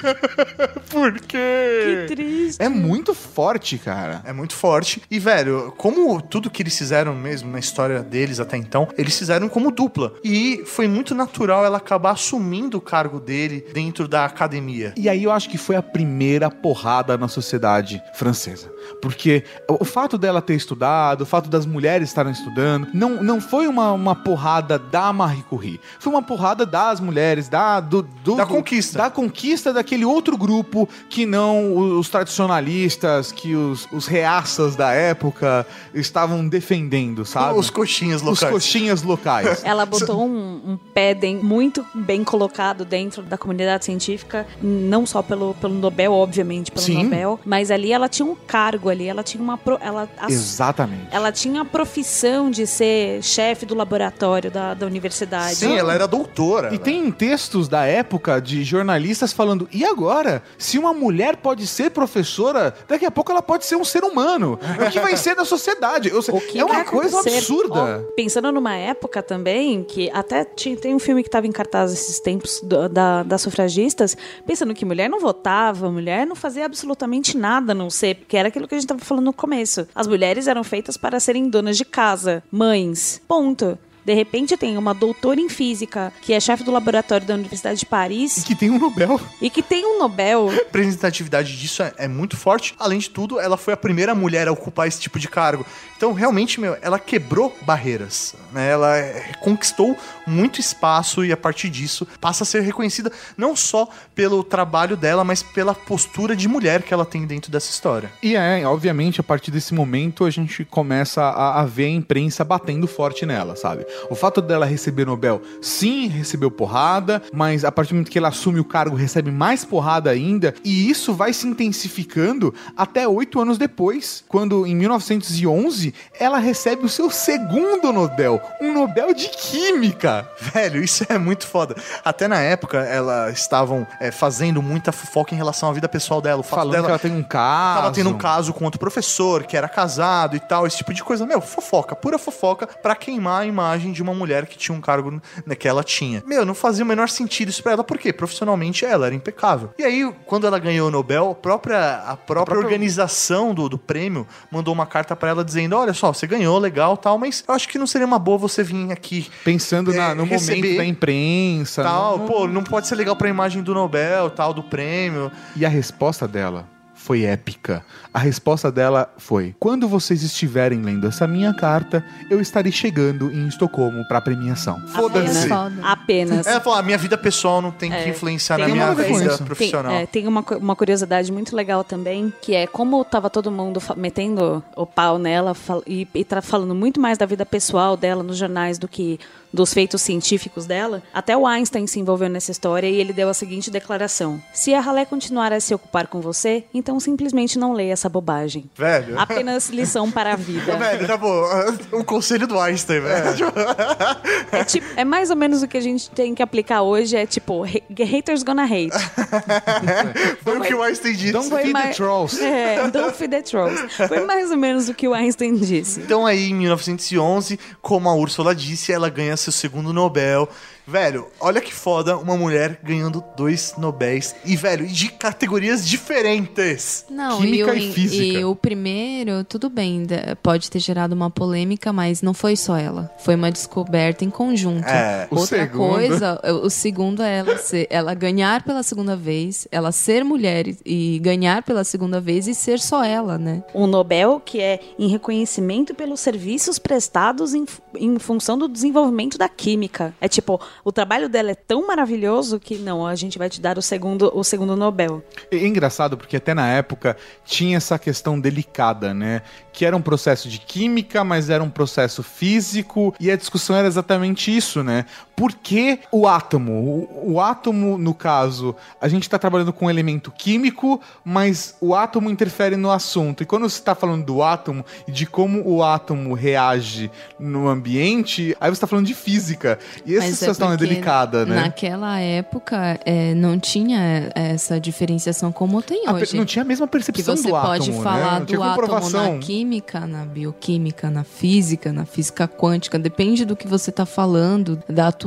Speaker 3: <laughs> Por quê?
Speaker 6: Que triste.
Speaker 3: É muito forte, cara.
Speaker 4: É muito forte. E, velho, como tudo que eles fizeram mesmo na história deles até então, eles fizeram como dupla. E foi muito natural ela acabar assumindo o cargo dele dentro da academia.
Speaker 3: E aí eu acho que foi a primeira porrada na sociedade francesa. Porque o fato dela ter estudado, o fato das mulheres estarem estudando, não, não foi uma, uma porrada da Marie Curie. Foi uma porrada das mulheres, da, do, do-
Speaker 4: Da conquista.
Speaker 3: Da conquista daquele outro grupo que não os tradicionalistas, que os, os reaças da época estavam defendendo, sabe?
Speaker 4: Os coxinhas
Speaker 3: Os
Speaker 4: locais.
Speaker 3: coxinhas locais.
Speaker 6: Ela botou um, um pé den- muito bem colocado dentro da comunidade científica, não só pelo, pelo Nobel, obviamente, pelo
Speaker 3: Sim.
Speaker 6: Nobel, mas ali ela tinha um cargo ali, ela tinha uma. pro- ela, ass-
Speaker 3: Exatamente.
Speaker 6: ela tinha a profissão de ser chefe do laboratório da, da universidade.
Speaker 4: Sim, ela era doutora.
Speaker 3: E
Speaker 4: né?
Speaker 3: tem textos da época de jornalistas falando: e agora? Se uma mulher pode ser professora, daqui a pouco ela pode ser um ser humano. O que vai ser da sociedade? Eu sei-
Speaker 6: O que
Speaker 3: é uma coisa
Speaker 6: acontecer?
Speaker 3: absurda.
Speaker 6: Ó, pensando numa época também, que até tinha, tem um filme que estava em cartaz esses tempos do- da, das sufragistas, pensando que mulher não votava, mulher não fazia absolutamente nada, não ser, porque era aquilo que a gente estava falando no começo. As mulheres eram feitas para serem donas de casa, mães, ponto. De repente tem uma doutora em física, que é chefe do laboratório da Universidade de
Speaker 3: E
Speaker 6: Paris,
Speaker 3: que tem um Nobel.
Speaker 6: e que tem um Nobel.
Speaker 4: A <laughs> representatividade disso é, é muito forte. Além de tudo, ela foi a primeira mulher a ocupar esse tipo de cargo. Então, realmente, meu, ela quebrou barreiras. Né? Ela é, conquistou muito espaço e, a partir disso, passa a ser reconhecida não só pelo trabalho dela, mas pela postura de mulher que ela tem dentro dessa história.
Speaker 3: E é, obviamente, a partir desse momento a gente começa a, a ver a imprensa batendo forte nela, sabe? O fato dela receber Nobel, sim, recebeu porrada, mas a partir do momento que ela assume o cargo, recebe mais porrada ainda, e isso vai se intensificando até oito anos depois, quando em 1911 ela recebe o seu segundo Nobel, um Nobel de Química.
Speaker 4: Velho, isso é muito foda. Até na época, elas estavam é, fazendo muita fofoca em relação à vida pessoal dela. O fato
Speaker 3: Falando
Speaker 4: dela
Speaker 3: que ela tem um caso.
Speaker 4: Tava tendo um caso com outro professor que era casado e tal, esse tipo de coisa. Meu, fofoca, pura fofoca pra queimar a imagem de uma mulher que tinha um cargo né, que ela tinha. Meu, não fazia o menor sentido isso pra ela, porque profissionalmente ela era impecável. E aí, quando ela ganhou o Nobel, a própria, a própria organização do, do prêmio mandou uma carta pra ela dizendo: Olha só, você ganhou, legal tal, mas eu acho que não seria uma boa você vir aqui.
Speaker 3: Pensando na-
Speaker 4: É,
Speaker 3: no
Speaker 4: receber
Speaker 3: momento da imprensa.
Speaker 4: Tal,
Speaker 3: não-
Speaker 4: pô, não pode ser legal pra imagem do Nobel, tal, do prêmio.
Speaker 3: E a resposta dela foi épica. A resposta dela foi: Quando vocês estiverem lendo essa minha carta, eu estarei chegando em Estocolmo pra premiação.
Speaker 4: Foda-se.
Speaker 5: Foda.
Speaker 6: Apenas.
Speaker 4: Ela falou: a minha vida pessoal não tem que
Speaker 6: É,
Speaker 4: influenciar
Speaker 6: tem
Speaker 4: na minha
Speaker 3: coisa-
Speaker 4: vida profissional.
Speaker 6: Tem, é, tem uma, uma curiosidade muito legal também, que é como tava todo mundo metendo o pau nela e, e tá falando muito mais da vida pessoal dela nos jornais do que dos feitos científicos dela. Até o Einstein se envolveu nessa história e ele deu a seguinte declaração: Se a ralé continuar a se ocupar com você, então simplesmente não leia essa bobagem.
Speaker 4: Velho.
Speaker 6: Apenas <laughs> lição para a vida.
Speaker 4: Velho, tá bom. O conselho do Einstein, velho.
Speaker 6: É, tipo, é mais ou menos o que a gente tem que aplicar hoje, é tipo, ha- haters gonna hate. <laughs>
Speaker 4: Foi o que o Einstein disse.
Speaker 3: Don't
Speaker 6: Foi
Speaker 3: feed the
Speaker 6: mais-
Speaker 3: trolls.
Speaker 6: É, don't feed the trolls. Foi mais ou menos o que o Einstein disse.
Speaker 4: Então aí, em 1911, como a Úrsula disse, ela ganha seu segundo Nobel. Velho, olha que foda uma mulher ganhando dois Nobéis. E, velho, de categorias diferentes.
Speaker 5: Não,
Speaker 3: Química
Speaker 5: e, o,
Speaker 3: e física.
Speaker 5: e o primeiro, tudo bem, pode ter gerado uma polêmica, mas não foi só ela. Foi uma descoberta em conjunto.
Speaker 4: É,
Speaker 3: o
Speaker 5: Outra
Speaker 3: segundo-
Speaker 5: coisa, o segundo é ela, ser, ela ganhar pela segunda vez, ela ser mulher e- e ganhar pela segunda vez e ser só ela, né?
Speaker 6: Um Nobel que é em reconhecimento pelos serviços prestados em, em função do desenvolvimento da química. É tipo, o trabalho dela é tão maravilhoso que não, a gente vai te dar o segundo, o segundo Nobel.
Speaker 3: É engraçado porque até na época tinha essa questão delicada, né? Que era um processo de química, mas era um processo físico, e a discussão era exatamente isso, né? Por que o átomo? O, o átomo, no caso, a gente está trabalhando com um elemento químico, mas o átomo interfere no assunto. E quando você está falando do átomo e de como o átomo reage no ambiente, aí você está falando de física. E essa
Speaker 5: Mas
Speaker 3: situação é,
Speaker 5: porque
Speaker 3: delicada, né?
Speaker 5: Naquela época é, não tinha essa diferenciação como tem
Speaker 3: A
Speaker 5: hoje.
Speaker 3: não tinha a mesma percepção
Speaker 5: você
Speaker 3: do
Speaker 5: pode
Speaker 3: átomo,
Speaker 5: falar
Speaker 3: né? Não tinha
Speaker 5: do átomo na química, na bioquímica, na física, na física quântica, depende do que você está falando, da atuação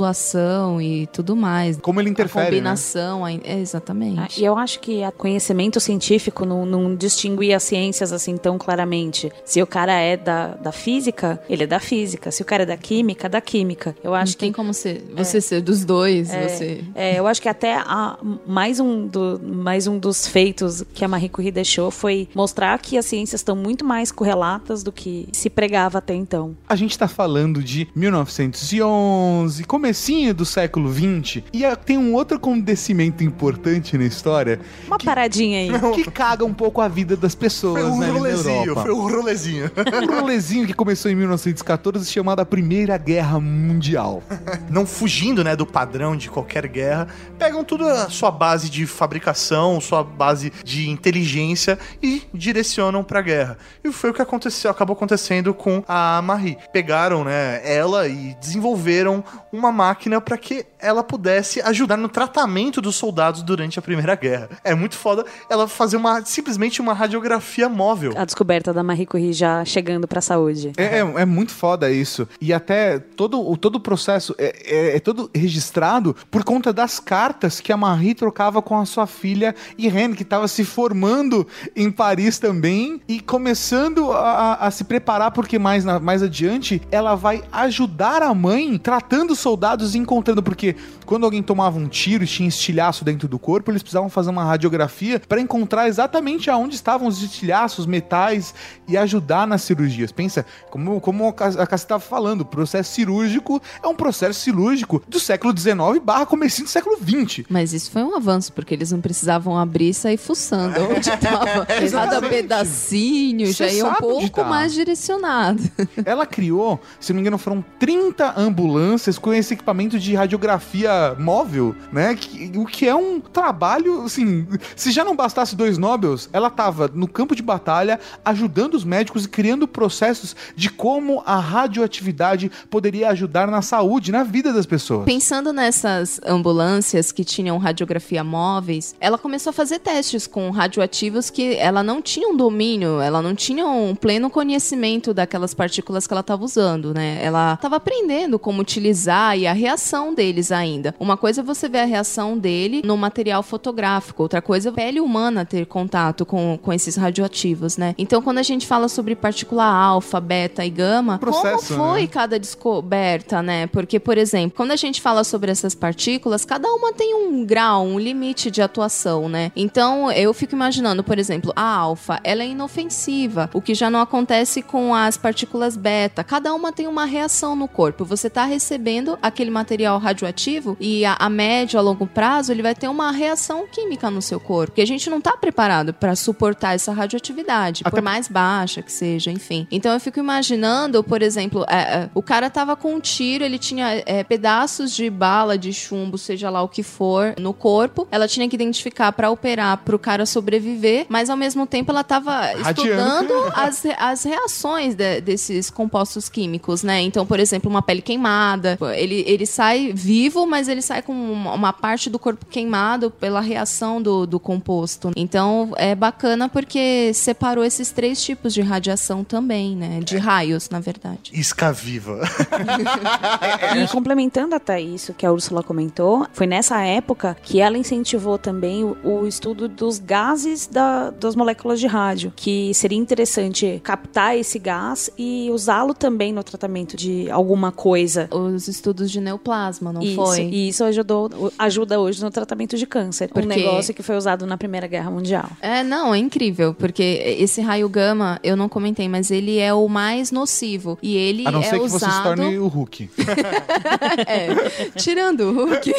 Speaker 5: e tudo mais.
Speaker 3: Como ele
Speaker 5: a
Speaker 3: interfere, né?
Speaker 5: combinação, a- é, exatamente.
Speaker 6: Ah, E eu acho que o conhecimento científico não, não distinguia as ciências assim tão claramente. Se o cara é da, da física, ele é da física. Se o cara é da química, da química. Eu acho
Speaker 5: Não tem
Speaker 6: que
Speaker 5: como ser, você ser dos dois, você...
Speaker 6: É, eu acho que até a- mais, um do- mais um dos feitos que a Marie Curie deixou foi mostrar que as ciências estão muito mais correlatas do que se pregava até então.
Speaker 3: A gente tá falando de 1911, comecinho do século 20, e tem um outro acontecimento importante na história
Speaker 6: Uma paradinha aí. <laughs>
Speaker 3: que caga um pouco a vida das pessoas,
Speaker 4: Foi um
Speaker 3: né,
Speaker 4: rolezinho,
Speaker 3: Europa.
Speaker 4: foi um rolezinho.
Speaker 3: Um rolezinho que começou em 1914 chamado a Primeira Guerra Mundial. <laughs>
Speaker 4: não fugindo, né, do padrão de qualquer guerra, pegam tudo a sua base de fabricação, sua base de inteligência e direcionam pra guerra. E foi o que aconteceu, acabou acontecendo com a Marie. Pegaram, né, ela e desenvolveram uma máquina para que ela pudesse ajudar no tratamento dos soldados durante a Primeira Guerra. É muito foda ela fazer uma simplesmente uma radiografia móvel.
Speaker 6: A descoberta da Marie Curie já chegando pra saúde.
Speaker 3: É, é, é muito foda isso. E até todo o todo o processo é, é- é todo registrado por conta das cartas que a Marie trocava com a sua filha Irene, que estava se formando em Paris também e começando a, a- a se preparar, porque mais, na- mais adiante ela vai ajudar a mãe tratando os soldados e encontrando. Porque quando alguém tomava um tiro e tinha estilhaço dentro do corpo, eles precisavam fazer uma radiografia para encontrar exatamente aonde estavam os estilhaços, metais e ajudar nas cirurgias. Pensa, como, como a Cassi estava falando, o processo cirúrgico é um processo cirúrgico do século XIX barra comecinho do século XX.
Speaker 5: Mas isso foi um avanço, porque eles não precisavam abrir e sair fuçando <laughs> onde estava. Cada
Speaker 3: exatamente.
Speaker 5: pedacinho já
Speaker 3: Você
Speaker 5: ia um pouco
Speaker 3: tá.
Speaker 5: mais direcionado.
Speaker 3: Ela criou, se não me engano, foram 30 ambulâncias com esse equipamento de radiografia móvel, né? O que é um trabalho, assim, se já não bastasse dois Nobels, ela tava no campo de batalha ajudando os médicos e criando processos de como a radioatividade poderia ajudar na saúde, na vida das pessoas.
Speaker 5: Pensando nessas ambulâncias que tinham radiografia móveis, ela começou a fazer testes com radioativos que ela não tinha um domínio, ela não tinha um pleno conhecimento daquelas partículas que ela estava usando, né? Ela estava aprendendo como utilizar e a reação deles ainda. Uma coisa é você ver a reação dele no material fotográfico, outra coisa é a pele humana ter contato com, com esses radioativos, né? Então, quando a gente fala sobre partícula alfa, beta e gama,
Speaker 3: Processo,
Speaker 5: como foi
Speaker 3: né?
Speaker 5: cada descoberta, né? Porque, por exemplo, quando a gente fala sobre essas partículas, cada uma tem um grau, um limite de atuação, né? Então, eu fico imaginando, por exemplo, a alfa, ela é inofensiva, o que já não acontece com as partículas beta. Cada uma tem uma reação no corpo. Você tá recebendo aquele material radioativo e a, a médio, a longo prazo, ele vai ter uma reação química no seu corpo, que a gente não tá preparado para suportar essa radioatividade, por mais baixa que seja, enfim. Então eu fico imaginando, por exemplo, é, é, o cara tava com um tiro, ele tinha é, pedaços de bala, de chumbo, seja lá o que for, no corpo. Ela tinha que identificar para operar pro cara sobreviver, mas ao mesmo tempo ela tava
Speaker 3: Radiando.
Speaker 5: estudando as, as reações de- desses compostos químicos, né? Então, por exemplo, uma pele queimada, ele, ele sai vivo, mas ele sai com uma, uma parte do corpo queimado pela reação do, do composto. Então, é bacana porque separou esses três tipos de radiação também, né? De raios, na verdade.
Speaker 4: Isca viva. <laughs>
Speaker 6: E complementando até isso que a Úrsula comentou, foi nessa época que ela incentivou também o, o estudo dos gases da- das moléculas de rádio, que seria interessante captar esse gás e usá-lo também no tratamento de alguma coisa.
Speaker 5: Os estudos de neoplasma, não
Speaker 6: isso,
Speaker 5: foi?
Speaker 6: E isso ajudou, ajuda hoje no tratamento de câncer. Um
Speaker 5: Porque-
Speaker 6: negócio que foi usado na Primeira Guerra Mundial.
Speaker 5: É, não, é incrível, porque esse raio gama, eu não comentei, mas ele é o mais nocivo. E ele
Speaker 3: A não
Speaker 5: é
Speaker 3: ser que
Speaker 5: usado.
Speaker 3: você se torne o Hulk.
Speaker 5: É, <laughs> <laughs> É, tirando o Hulk.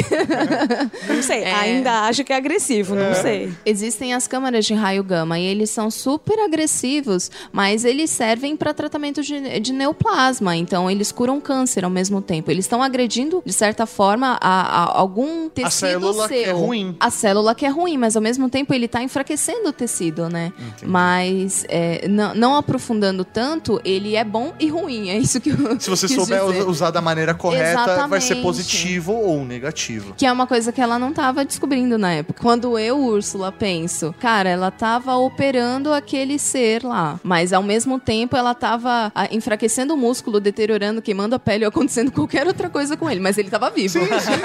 Speaker 6: Não sei,
Speaker 5: É.
Speaker 6: ainda acho que é agressivo, não sei.
Speaker 5: Existem as câmaras de raio gama e eles são super agressivos, mas eles servem para tratamento de, de neoplasma, então eles curam câncer ao mesmo tempo. Eles estão agredindo, de certa forma, a, a- algum tecido
Speaker 4: célula
Speaker 5: seu.
Speaker 4: que é ruim.
Speaker 5: A célula que é ruim, mas ao mesmo tempo ele tá enfraquecendo o tecido, né? Mas é, não, não aprofundando tanto, ele é bom e ruim. É isso que eu
Speaker 4: Se você souber
Speaker 5: dizer.
Speaker 4: usar da maneira correta, vai ser
Speaker 5: Exatamente.
Speaker 4: positivo ou negativo.
Speaker 5: Que é uma coisa que ela não tava descobrindo na época. Quando eu, Úrsula, penso, cara, ela tava operando aquele ser lá. Mas ao mesmo tempo ela tava ah, enfraquecendo o músculo, deteriorando, queimando a pele ou acontecendo <laughs> qualquer outra coisa com ele. Mas ele tava vivo.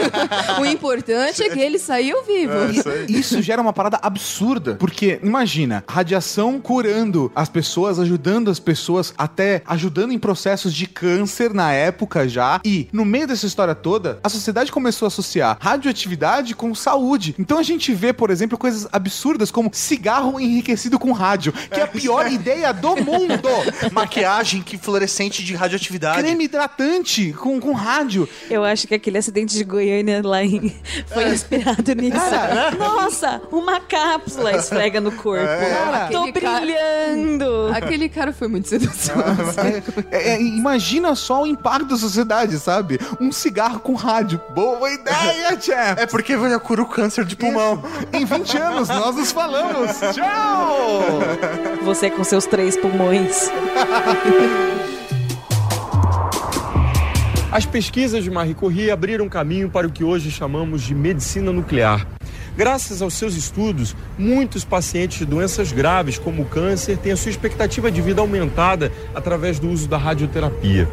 Speaker 5: <laughs> o importante é que ele saiu vivo.
Speaker 3: Isso gera uma parada absurda, porque imagina, radiação curando as pessoas, ajudando as pessoas, até ajudando em processos de câncer na época já. E no meio dessa história toda, a sociedade começou a associar radioatividade com saúde. Então a gente vê, por exemplo, coisas absurdas como cigarro enriquecido com rádio, que é a pior <laughs> ideia do mundo.
Speaker 4: Maquiagem que fluorescente de radioatividade.
Speaker 3: Creme hidratante com, com rádio.
Speaker 6: Eu acho que aquele acidente de Goiânia lá em... foi inspirado nisso. Nossa, uma cápsula esfrega no corpo.
Speaker 3: Cara,
Speaker 6: Tô
Speaker 5: aquele cara-
Speaker 6: brilhando.
Speaker 5: Aquele cara foi muito sedutor. <laughs>
Speaker 3: É, é, imagina só o impacto da sociedade, sabe? Um cigarro com rádio. Boa ideia, <laughs> Jeff!
Speaker 4: É porque vai cura o câncer de pulmão.
Speaker 3: Em 20 anos, nós nos falamos. Tchau! <laughs>
Speaker 6: Você com seus três pulmões.
Speaker 7: As pesquisas de Marie Curie abriram caminho para o que hoje chamamos de medicina nuclear. Graças aos seus estudos, muitos pacientes de doenças graves, como o câncer, têm a sua expectativa de vida aumentada através do uso da radioterapia.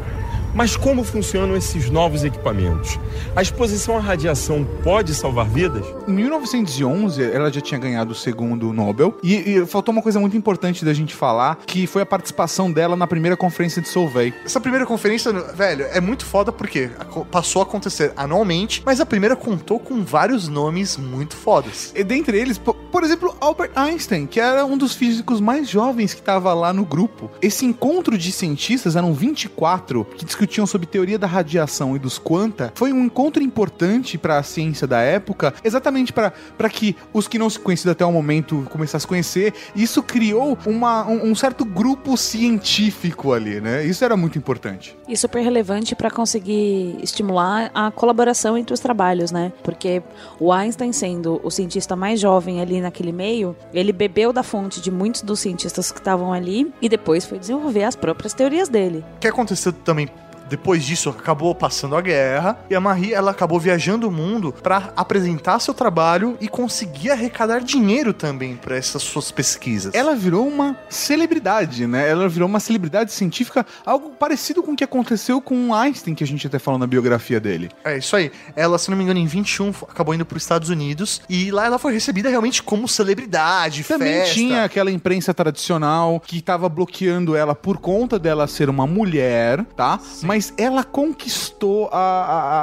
Speaker 7: Mas como funcionam esses novos equipamentos? A exposição à radiação pode salvar vidas?
Speaker 3: Em 1911, ela já tinha ganhado o segundo Nobel. E, e faltou uma coisa muito importante da gente falar, que foi a participação dela na primeira conferência de Solvay.
Speaker 4: Essa primeira conferência, velho, é muito foda porque passou a acontecer anualmente, mas a primeira contou com vários nomes muito fodas.
Speaker 3: E dentre eles, po- por exemplo, Albert Einstein, que era um dos físicos mais jovens que estava lá no grupo. Esse encontro de cientistas, eram 24, que discutiam sobre teoria da radiação e dos quanta, foi um encontro importante para a ciência da época, exatamente para que os que não se conheciam até o momento começassem a se conhecer. E isso criou uma- um, um certo grupo científico ali, né? Isso era muito importante.
Speaker 6: E super relevante para conseguir estimular a colaboração entre os trabalhos, né? Porque o Einstein, sendo o cientista mais jovem ali naquele meio, ele bebeu da fonte de muitos dos cientistas que estavam ali e depois foi desenvolver as próprias teorias dele.
Speaker 4: O que aconteceu também depois disso acabou passando a guerra e a Marie ela acabou viajando o mundo pra apresentar seu trabalho e conseguir arrecadar dinheiro também pra essas suas pesquisas.
Speaker 3: ela virou uma celebridade, né? Ela virou uma celebridade científica, algo parecido com o que aconteceu com o Einstein, que a gente até falou na biografia dele.
Speaker 4: É isso aí. Ela, se não me engano, em 21 f- acabou indo para os Estados Unidos e lá ela foi recebida realmente como celebridade,
Speaker 3: Também
Speaker 4: festa.
Speaker 3: tinha aquela imprensa tradicional que tava bloqueando ela por conta dela ser uma mulher, tá? Mas ela conquistou a,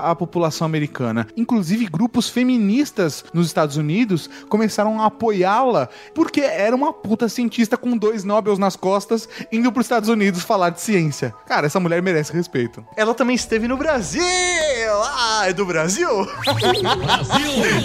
Speaker 3: a, a população americana. Inclusive, grupos feministas nos Estados Unidos começaram a apoiá-la porque era uma puta cientista com dois Nobels nas costas indo pros Estados Unidos falar de ciência. Cara, essa mulher merece respeito.
Speaker 4: Ela também esteve no Brasil! Ah, é do Brasil?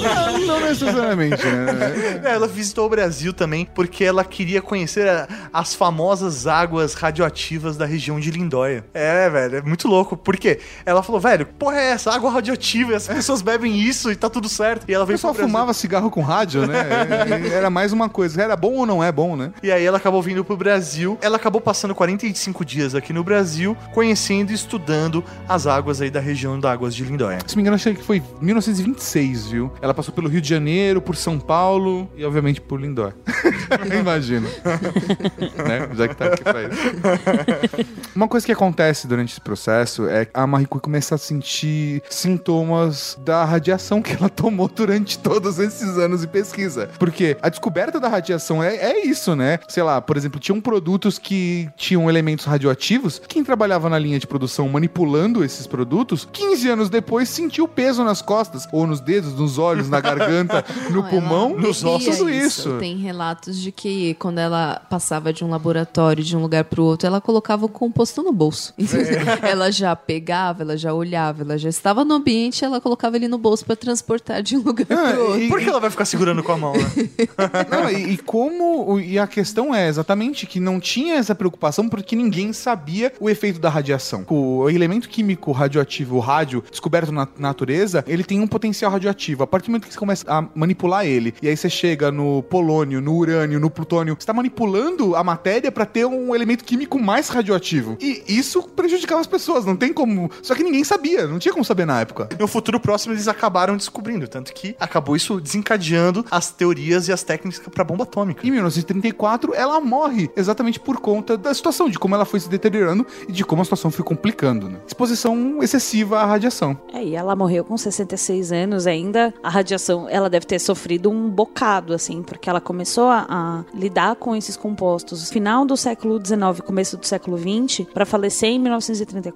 Speaker 3: Não, não necessariamente, né?
Speaker 4: É, ela visitou o Brasil também porque ela queria conhecer a- as famosas águas radioativas da região de Lindóia. É, velho, é muito louco. Por quê? Ela falou, velho, porra é essa? Água radioativa, e as pessoas bebem isso e tá tudo certo. E ela
Speaker 3: O
Speaker 4: veio
Speaker 3: pessoal
Speaker 4: pro Brasil.
Speaker 3: fumava cigarro com rádio, né? <laughs> Era mais uma coisa. Era bom ou não é bom, né?
Speaker 4: E aí ela acabou vindo pro Brasil. Ela acabou passando 45 dias aqui no Brasil, conhecendo e estudando as águas aí da região da Águas de Lindóia.
Speaker 3: Se me engano, achei que foi 1926, viu? Ela passou pelo Rio de Janeiro, por São Paulo e, obviamente, por Lindóia. <laughs> Imagino. <laughs> né? Já que tá aqui pra isso. Uma coisa que acontece durante esse processo é que a Marie Curie começa a sentir sintomas da radiação que ela tomou durante todos esses anos de pesquisa. Porque a descoberta da radiação é, é isso, né? Sei lá, por exemplo, tinham produtos que tinham elementos radioativos. Quem trabalhava na linha de produção manipulando esses produtos, 15 anos depois, sentiu peso nas costas, ou nos dedos, nos olhos, na garganta, <laughs> no
Speaker 5: Não,
Speaker 3: pulmão, nos ossos, tudo isso.
Speaker 5: Tem relatos de que quando ela passava de um laboratório de um lugar pro outro, ela colocava o composto no bolso.
Speaker 3: É. <laughs>
Speaker 5: ela já pegava, ela já olhava, ela já estava no ambiente, ela colocava ele no bolso pra transportar de um lugar
Speaker 3: Ah,
Speaker 5: pro outro.
Speaker 3: e-
Speaker 4: Por que ela vai ficar segurando com a mão, né? <laughs>
Speaker 3: Não, e, e como. E a questão é exatamente que não tinha essa preocupação porque ninguém sabia o efeito da radiação. O elemento químico radioativo, o rádio, descoberto na natureza, ele tem um potencial radioativo. A partir do momento que você começa a manipular ele, e aí você chega no polônio, no urânio, no plutônio, você tá manipulando a matéria para ter um elemento químico mais radioativo. E isso prejudicava as pessoas, não tem como. Só que ninguém sabia, não tinha como saber na época.
Speaker 4: No futuro próximo eles acabaram descobrindo, tanto que acabou isso desencadeando as teorias e as técnicas pra bomba atômica.
Speaker 3: Em 1934, ela morre exatamente por conta da situação, de como ela foi se deteriorando e de como a situação foi complicando. Né? Exposição excessiva à radiação.
Speaker 6: É, e ela morreu com 66 anos ainda. A radiação, ela deve ter sofrido um bocado, assim, porque ela começou a, a lidar com esses compostos final do século XIX, começo do século XX, para falecer em 1934.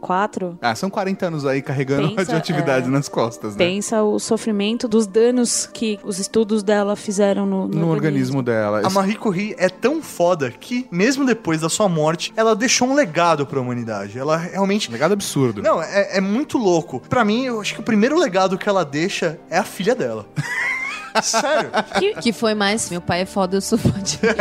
Speaker 3: Ah, são 40 anos aí carregando <laughs>
Speaker 6: Pensa,
Speaker 3: radioatividade
Speaker 6: é,
Speaker 3: nas costas, né?
Speaker 6: Pensa o sofrimento dos danos que os estudos dela fizeram no, no,
Speaker 3: No organismo dela.
Speaker 4: A Marie Curie é tão foda que, mesmo depois da sua morte, ela deixou um legado pra humanidade. Ela realmente.
Speaker 3: Legado absurdo.
Speaker 4: Não, é, é muito louco. Pra mim, eu acho que o primeiro legado que ela deixa é a filha dela. <laughs> Sério.
Speaker 5: Que foi mais, meu pai é foda, eu sou fodida.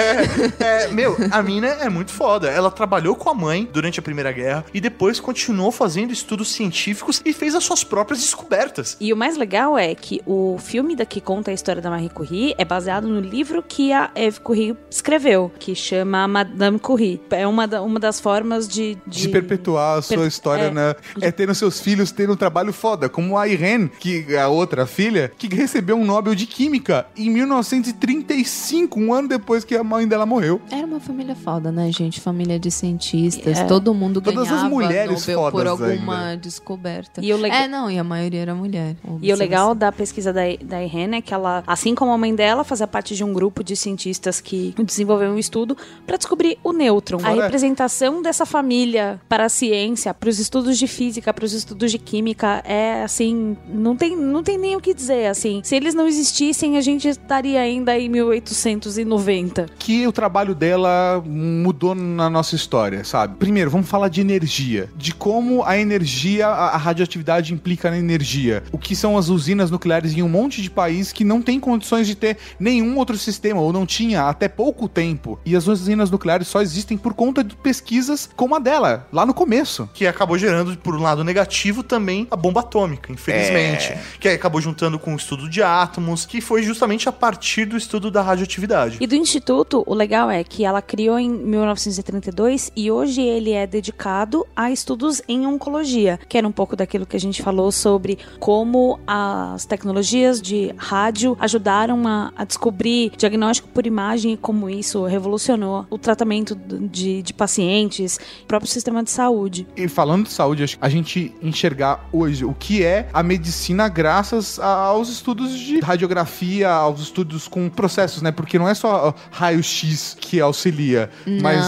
Speaker 4: É, meu, a mina é muito foda. Ela trabalhou com a mãe durante a Primeira Guerra e depois continuou fazendo estudos científicos e fez as suas próprias descobertas.
Speaker 6: E o mais legal é que o filme da que conta a história da Marie Curie é baseado no livro que a Eve Curie escreveu, que chama Madame Curie. É uma, da- uma das formas de...
Speaker 3: De perpetuar a sua
Speaker 6: Per-
Speaker 3: história,
Speaker 6: é.
Speaker 3: né? É tendo seus filhos tendo um trabalho foda, como a Irene, que é a outra filha, que recebeu um Nobel de Química em 1935, um ano depois que a mãe dela morreu.
Speaker 5: Era uma família foda, né, gente? Família de cientistas.
Speaker 6: É.
Speaker 5: Todo mundo
Speaker 3: Todas as
Speaker 5: ganhava
Speaker 3: mulheres
Speaker 5: Nobel por alguma
Speaker 3: ainda.
Speaker 5: descoberta.
Speaker 6: E
Speaker 5: É, não, e a maioria era mulher.
Speaker 6: E o legal da pesquisa da, da Irene é que ela, assim como a mãe dela, fazia parte de um grupo de cientistas que desenvolveu um estudo para descobrir o nêutron. A representação dessa família para a ciência, para os estudos de física, para os estudos de química, é assim, não tem, não tem nem o que dizer, assim. Se eles não existissem, a gente estaria ainda em 1890.
Speaker 3: que o trabalho dela mudou na nossa história, sabe? Primeiro, vamos falar de energia, de como a energia, a, a radioatividade implica na energia. O que são as usinas nucleares em um monte de país que não tem condições de ter nenhum outro sistema, ou não tinha até pouco tempo. E as usinas nucleares só existem por conta de pesquisas como a dela, lá no começo.
Speaker 4: Que acabou gerando, por um lado negativo, também a bomba atômica, infelizmente. Que aí acabou juntando com o estudo de átomos, que foi justamente a partir do estudo da radioatividade.
Speaker 6: E do instituto, o legal é que ela criou em 1932 e hoje ele é dedicado a estudos em oncologia, que era um pouco daquilo que a gente falou sobre como as tecnologias de rádio ajudaram a, a descobrir diagnóstico por imagem e como isso revolucionou o tratamento de, de pacientes, o próprio sistema de saúde.
Speaker 3: E falando de saúde, acho que a gente enxergar hoje o que é a medicina graças aos estudos de radiografia, aos estudos com processos, né? Porque não é só raio-x que auxilia, mas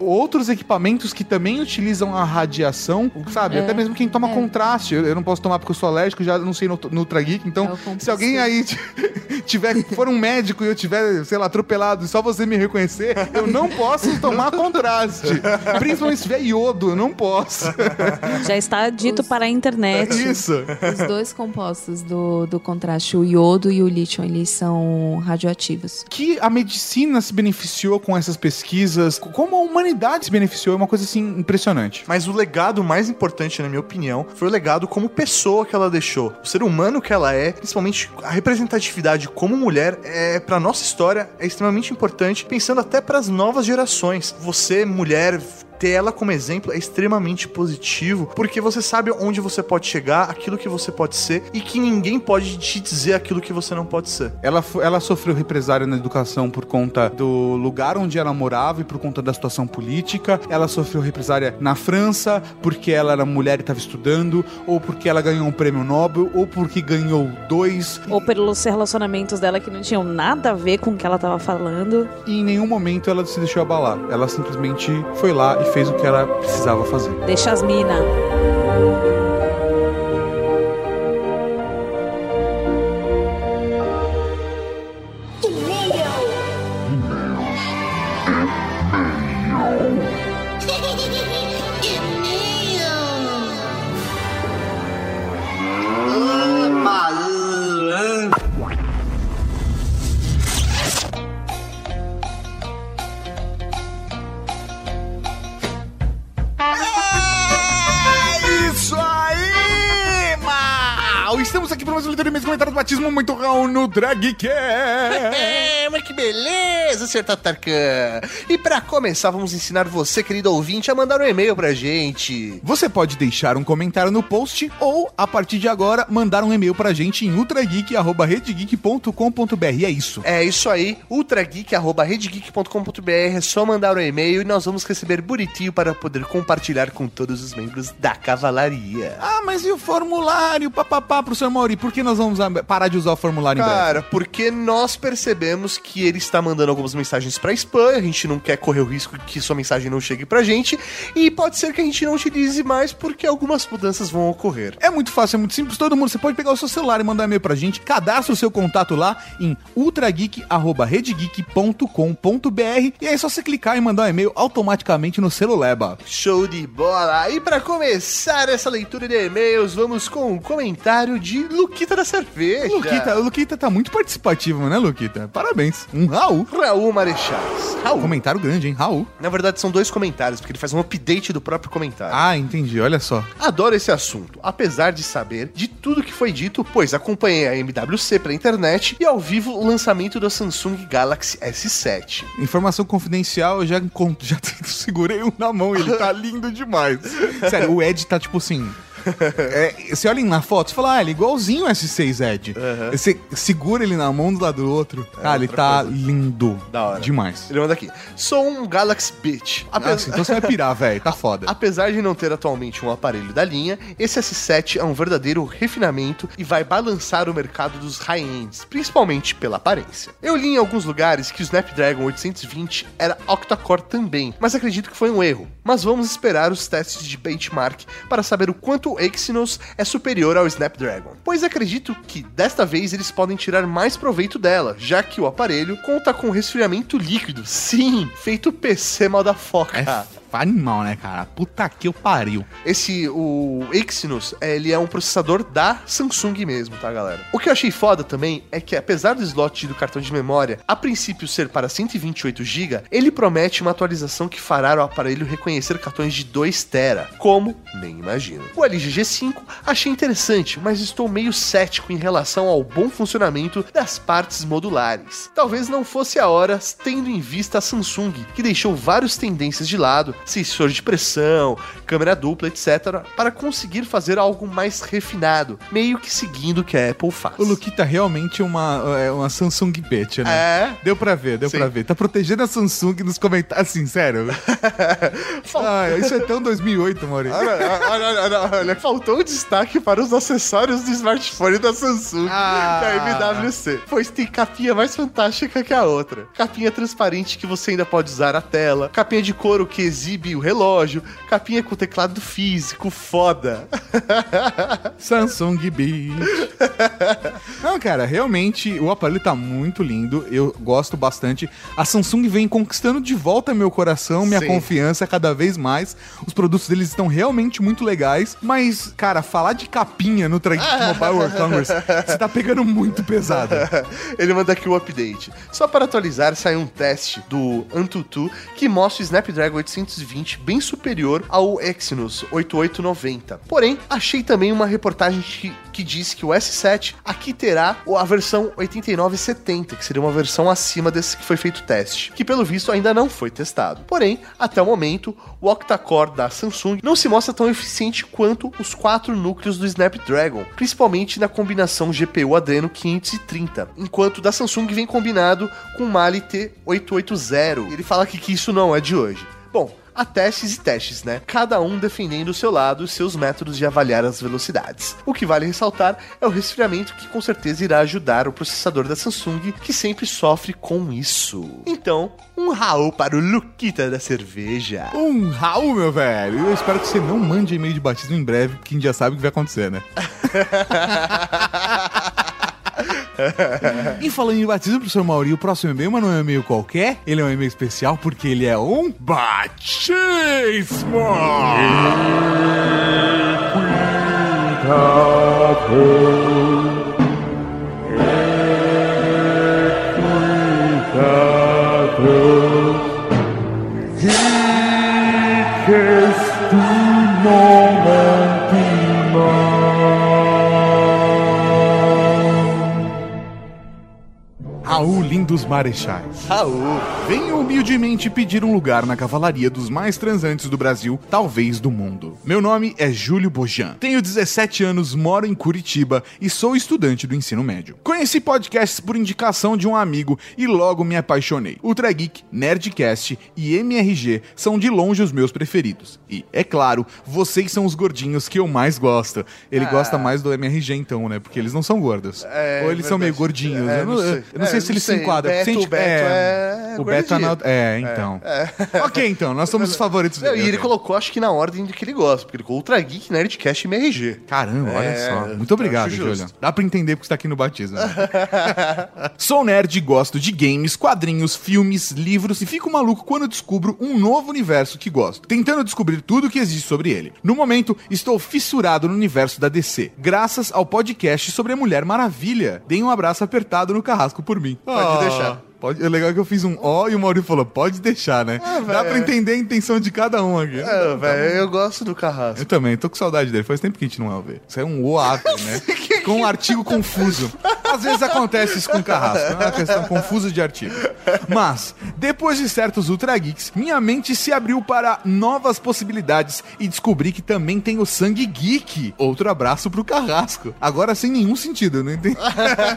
Speaker 3: outros equipamentos que também utilizam a radiação, sabe? Até mesmo quem toma contraste. Eu, eu não posso tomar porque eu sou alérgico, já não sei no, no Ultra Geek,
Speaker 5: É
Speaker 3: então
Speaker 5: o
Speaker 3: se alguém aí <laughs> tiver, for um médico e eu tiver, sei lá, atropelado e só você me reconhecer, eu não posso tomar contraste. <laughs> Principalmente se tiver iodo, eu não posso. <laughs>
Speaker 6: Já está dito
Speaker 5: Os-
Speaker 6: para a internet.
Speaker 3: Isso.
Speaker 5: Os dois compostos do, do contraste, o iodo e o lítio, eles são radioativos.
Speaker 3: que a medicina se beneficiou com essas pesquisas, como a humanidade se beneficiou, é uma coisa assim impressionante.
Speaker 4: Mas o legado mais importante, na minha opinião, foi o legado como pessoa que ela deixou. O ser humano que ela é, principalmente a representatividade como mulher, é para nossa história é extremamente importante, pensando até para as novas gerações. Você, mulher, ter ela como exemplo é extremamente positivo, porque você sabe onde você pode chegar, aquilo que você pode ser e que ninguém pode te dizer aquilo que você não pode ser.
Speaker 3: Ela, ela sofreu represária na educação por conta do lugar onde ela morava e por conta da situação política. Ela sofreu represária na França porque ela era mulher e estava estudando, ou porque ela ganhou um prêmio Nobel, ou porque ganhou dois.
Speaker 6: Ou pelos relacionamentos dela que não tinham nada a ver com o que ela estava falando.
Speaker 3: E em nenhum momento ela se deixou abalar. Ela simplesmente foi lá e fez o que ela precisava fazer.
Speaker 6: Deixa as mina.
Speaker 3: Aqui para mais um leitura de comentário do batismo muito Raul no Dragcast. <laughs>
Speaker 4: É, mas que beleza, Sr. Tatarkan. E pra começar, vamos ensinar você, querido ouvinte, a mandar um e-mail pra gente.
Speaker 3: Você pode deixar um comentário no post ou, a partir de agora, mandar um e-mail pra gente em ultrageek.redgeek.com.br. E é isso.
Speaker 4: É isso aí, ultrageek.redgeek.com.br. É só mandar um e-mail e nós vamos receber bonitinho para poder compartilhar com todos os membros da cavalaria.
Speaker 3: Ah, mas e o formulário, papapá, professor Mauri? Por que nós vamos parar de usar o formulário em breve?
Speaker 4: Cara, porque nós percebemos que ele está mandando algumas mensagens pra spam, a gente não quer correr o risco que sua mensagem não chegue pra gente, e pode ser que a gente não utilize mais porque algumas mudanças vão ocorrer.
Speaker 3: É muito fácil, é muito simples. Todo mundo, você pode pegar o seu celular e mandar e-mail pra gente, cadastra o seu contato lá em ultrageek.redgeek.com.br e aí é só você clicar e mandar um e-mail automaticamente no celuleba.
Speaker 4: Show de bola! E pra começar essa leitura de e-mails, vamos com um comentário de Luquita da Cerveja.
Speaker 3: Luquita, o Luquita tá muito participativo, né, Luquita? Parabéns. Um Raul.
Speaker 4: Raul Marechais. Raul.
Speaker 3: Comentário grande, hein? Raul.
Speaker 4: Na verdade, são dois comentários, porque ele faz um update do próprio comentário.
Speaker 3: Ah, entendi. Olha só.
Speaker 4: Adoro esse assunto, apesar de saber de tudo que foi dito, pois acompanhei a MWC pela internet e ao vivo o lançamento do Samsung Galaxy S7.
Speaker 3: Informação confidencial, eu já, encont- <laughs> já segurei um na mão, ele tá lindo demais. Sério, o Ed tá tipo assim. <laughs> é, você olha na foto e fala, ah, ele é igualzinho o S6 Ed. Você segura ele na mão do lado do outro. ah, ele tá
Speaker 4: coisa.
Speaker 3: lindo.
Speaker 4: Da hora.
Speaker 3: Demais.
Speaker 4: Ele manda aqui. Sou um Galaxy Bitch. Apesar...
Speaker 3: sim, então você vai pirar, velho. Tá foda. <laughs>
Speaker 4: Apesar de não ter atualmente um aparelho da linha, esse S7 é um verdadeiro refinamento e vai balançar o mercado dos high-ends, principalmente pela aparência. Eu li em alguns lugares que o Snapdragon 820 era octa-core também, mas acredito que foi um erro. Mas vamos esperar os testes de benchmark para saber o quanto Exynos é superior ao Snapdragon, pois acredito que desta vez eles podem tirar mais proveito dela, já que o aparelho conta com resfriamento líquido. Sim, feito PC motherfucker.
Speaker 3: É animal, né, cara? Puta que eu pariu.
Speaker 4: Esse, o Exynos, é, ele é um processador da Samsung mesmo, tá, galera? O que eu achei foda também é que, apesar do slot do cartão de memória, a princípio ser para 128 GB, ele promete uma atualização que fará o aparelho reconhecer cartões de 2 TB. Como? Nem imagino. O LG G5 achei interessante, mas estou meio cético em relação ao bom funcionamento das partes modulares. Talvez não fosse a hora, tendo em vista a Samsung, que deixou várias tendências de lado, sensor de pressão, câmera dupla, etc., para conseguir fazer algo mais refinado, meio que seguindo o que a Apple faz.
Speaker 3: O Luquita realmente é uma, é uma Samsung bitch, né?
Speaker 4: É.
Speaker 3: Deu pra ver, deu
Speaker 4: Sim.
Speaker 3: pra ver. Tá protegendo a Samsung nos comentários. Assim, sério. <laughs> ah, isso é tão 2008, Maurício.
Speaker 4: Olha, olha, olha, olha, faltou um destaque para os acessórios do smartphone da Samsung
Speaker 3: Ah.
Speaker 4: da MWC, pois tem capinha mais fantástica que a outra. Capinha transparente que você ainda pode usar a tela, capinha de couro que exibe o relógio, capinha com teclado físico, foda. <laughs>
Speaker 3: Samsung Beat. Não, cara, realmente o aparelho tá muito lindo. Eu gosto bastante. A Samsung vem conquistando de volta meu coração, minha
Speaker 4: Sim.
Speaker 3: confiança cada vez mais. Os produtos deles estão realmente muito legais. Mas, cara, falar de capinha no Trageek Mobile World Congress, você tá pegando muito pesado. <laughs>
Speaker 4: Ele manda aqui o update. Só para atualizar, saiu um teste do Antutu que mostra o Snapdragon 820 bem superior ao Exynos 8890. Porém, achei também uma reportagem que, que diz que o S7 aqui terá a versão 8970, que seria uma versão acima desse que foi feito teste, que pelo visto ainda não foi testado. Porém, até o momento, o octa-core da Samsung não se mostra tão eficiente quanto os quatro núcleos do Snapdragon, principalmente na combinação GPU Adreno 530, enquanto da Samsung vem combinado com o Mali T880. Ele fala aqui que isso não é de hoje. Bom, há testes e testes, né? Cada um defendendo o seu lado e seus métodos de avaliar as velocidades. O que vale ressaltar é o resfriamento que com certeza irá ajudar o processador da Samsung, que sempre sofre com isso. Então, um Raul para o Luquita da cerveja.
Speaker 3: Um Raul, meu velho. Eu espero que você não mande e-mail de batismo em breve, porque a gente já sabe o que vai acontecer, né? <laughs> e falando em batismo, professor Mauri, o próximo e-mail, mas não é um e-mail qualquer, ele é um e-mail especial porque ele é um batismo! Cuidado! Raul, lindos marechais.
Speaker 4: Raul.
Speaker 3: Venho humildemente pedir um lugar na cavalaria dos mais transantes do Brasil, talvez do mundo. Meu nome é Júlio Bojan. Tenho 17 anos, moro em Curitiba e sou estudante do ensino médio. Conheci podcasts por indicação de um amigo e logo me apaixonei. Ultra Geek, Nerdcast e MRG são de longe os meus preferidos. E, é claro, vocês são os gordinhos que eu mais gosto. Ele gosta mais do MRG então, né? Porque eles não são gordos.
Speaker 4: É,
Speaker 3: Ou eles são meio
Speaker 4: verdade.
Speaker 3: gordinhos.
Speaker 4: É,
Speaker 3: eu não,
Speaker 4: não sei.
Speaker 3: eu não sei
Speaker 4: É,
Speaker 3: se eles se.
Speaker 4: O Beto- o Beto é
Speaker 3: O Beto tá na...
Speaker 4: gordinho.
Speaker 3: É, então. Ok, então. Nós somos os favoritos dele.
Speaker 4: e ele colocou, acho que na ordem de que ele gosta, porque ele colocou Ultra Geek, Nerdcast e MRG.
Speaker 3: Caramba, olha
Speaker 4: É,
Speaker 3: só. Muito obrigado,
Speaker 4: acho
Speaker 3: Júlio. Dá pra entender porque você tá aqui no batismo. né? <laughs> Sou nerd e gosto de games, quadrinhos, filmes, livros e fico maluco quando descubro um novo universo que gosto, tentando descobrir tudo que existe sobre ele. No momento, estou fissurado no universo da DC, graças ao podcast sobre a Mulher Maravilha. Dei um abraço apertado no carrasco por mim.
Speaker 4: Pode deixar.
Speaker 3: Pode, é legal que eu fiz um ó e o Maurício falou, pode deixar, né? Dá
Speaker 4: velho.
Speaker 3: pra entender a intenção de cada um aqui.
Speaker 4: É, velho, eu gosto do
Speaker 3: Eu
Speaker 4: Carrasco.
Speaker 3: também, tô com saudade dele. Faz tempo que a gente não vai ver. Isso é um OAP, né? <laughs> com um artigo confuso. Às vezes acontece isso com o Carrasco. É uma questão confusa de artigo. Mas, depois de certos Ultra Geeks, minha mente se abriu para novas possibilidades e descobri que também tem o Sangue Geek. Outro abraço pro Carrasco. Agora sem nenhum sentido, eu não entendi.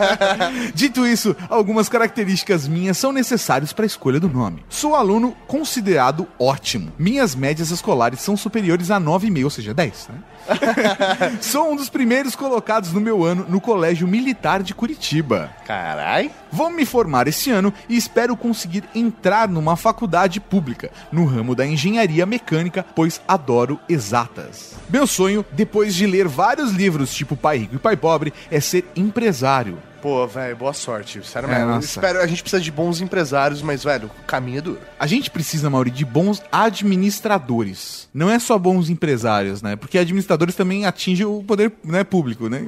Speaker 3: <laughs> Dito isso, algumas características minhas são necessárias para a escolha do nome. Sou aluno considerado ótimo. Minhas médias escolares são superiores a 9,5, ou seja, 10, né? <laughs> Sou um dos primeiros colocados no meu ano no Colégio Militar de Curitiba.
Speaker 4: Carai.
Speaker 3: Vou me formar esse ano e espero conseguir entrar numa faculdade pública, no ramo da engenharia mecânica, pois adoro exatas. Meu sonho, depois de ler vários livros tipo Pai Rico e Pai Pobre, é ser empresário.
Speaker 4: Pô, velho, boa sorte. Sério
Speaker 3: É,
Speaker 4: mesmo. Eu
Speaker 3: nossa.
Speaker 4: espero, a gente precisa de bons empresários, mas, velho, o caminho é duro.
Speaker 3: A gente precisa, Mauri, de bons administradores. Não é só bons empresários, né? Porque administradores também atingem o poder né, público, né?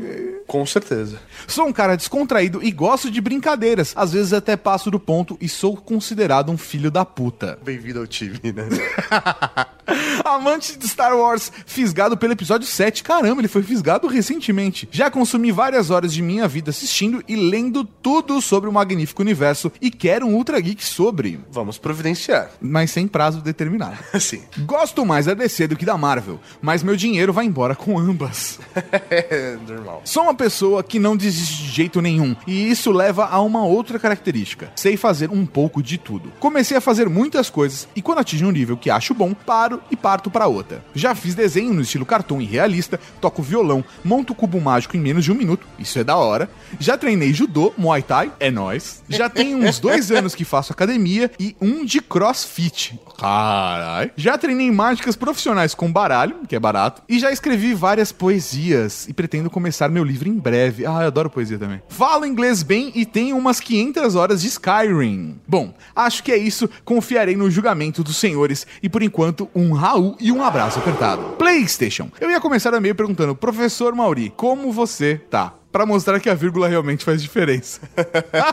Speaker 4: Com certeza.
Speaker 3: Sou um cara descontraído e gosto de brincadeiras. Às vezes até passo do ponto e sou considerado um filho da puta.
Speaker 4: Bem-vindo ao time, né? <laughs>
Speaker 3: Amante de Star Wars, fisgado pelo episódio 7. Caramba, ele foi fisgado recentemente. Já consumi várias horas de minha vida assistindo e lendo tudo sobre o magnífico universo e quero um Ultra Geek sobre,
Speaker 4: Vamos providenciar.
Speaker 3: mas sem prazo determinado. <laughs>
Speaker 4: Assim.
Speaker 3: Gosto mais da DC do que da Marvel, mas meu dinheiro vai embora com ambas.
Speaker 4: É <laughs> normal.
Speaker 3: Sou uma pessoa que não desiste de jeito nenhum, e isso leva a uma outra característica. Sei fazer um pouco de tudo. Comecei a fazer muitas coisas, e quando atingo um nível que acho bom, paro e parto pra outra. Já fiz desenho no estilo cartoon e realista, toco violão, monto cubo mágico em menos de um minuto, isso é da hora. Já treinei judô, muay thai, é nóis. Já tenho uns dois <laughs> anos que faço academia e um de crossfit. Carai. Já treinei mágicas profissionais com baralho, que é barato, e já escrevi várias poesias e pretendo começar meu livro em breve. Ah, eu adoro poesia também. Falo inglês bem e tenho umas 500 horas de Skyrim. Bom, acho que é isso. Confiarei no julgamento dos senhores e por enquanto um Raul e um abraço apertado. PlayStation. Eu ia começar a meio perguntando, professor Mauri, como você tá? Pra mostrar que a vírgula realmente faz diferença.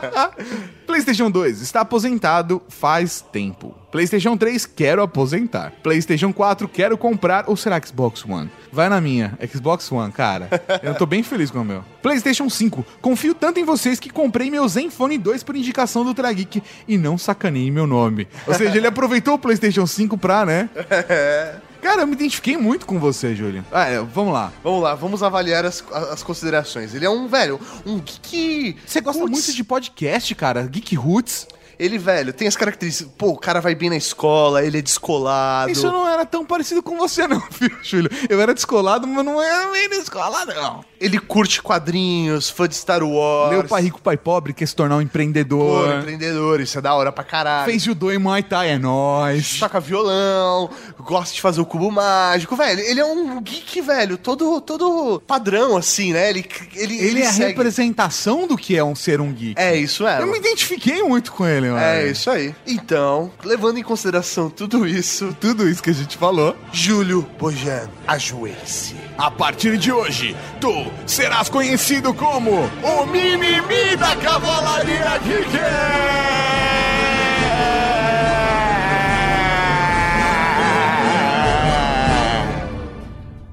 Speaker 3: <laughs> PlayStation 2 está aposentado faz tempo. PlayStation 3 quero aposentar. PlayStation 4 quero comprar ou será Xbox One? Vai na minha, Xbox One, cara. Eu tô bem feliz com o meu. PlayStation 5 confio tanto em vocês que comprei meu Zenfone 2 por indicação do Trageek e não sacanei meu nome. Ou seja, ele aproveitou o PlayStation 5 pra, né? <laughs> Cara, eu me identifiquei muito com você, Júlio. Ah, é, vamos lá.
Speaker 4: Vamos lá, vamos avaliar as, as considerações. Ele é um, velho, um geek.
Speaker 3: Você gosta
Speaker 4: Putz,
Speaker 3: muito de podcast, cara? Geek Roots.
Speaker 4: Ele, velho, tem as características. Pô, o cara vai bem na escola, ele é descolado.
Speaker 3: Isso não era tão parecido com você, não, <laughs> filho, Júlio. Eu era descolado, mas não era bem descolado, não.
Speaker 4: Ele curte quadrinhos, fã de Star Wars.
Speaker 3: Meu pai rico, pai pobre, quer se tornar um
Speaker 4: Pô,
Speaker 3: empreendedor.
Speaker 4: empreendedor, isso é da hora pra caralho.
Speaker 3: Fez judô e Muay Thai, é nóis.
Speaker 4: Toca violão, gosta de fazer o cubo mágico, velho. Ele é um geek, velho, todo, todo padrão, assim, né? Ele, ele,
Speaker 3: Ele é a
Speaker 4: segue-
Speaker 3: representação do que é um ser um geek.
Speaker 4: É isso, é.
Speaker 3: Eu me identifiquei muito com ele, mano.
Speaker 4: É isso aí. Então, levando em consideração tudo isso,
Speaker 3: Tudo isso que a gente falou.
Speaker 4: Júlio Bojan, ajoelhe-se.
Speaker 3: A partir de hoje, tu serás conhecido como o Mimimi da Cavalaria Geek!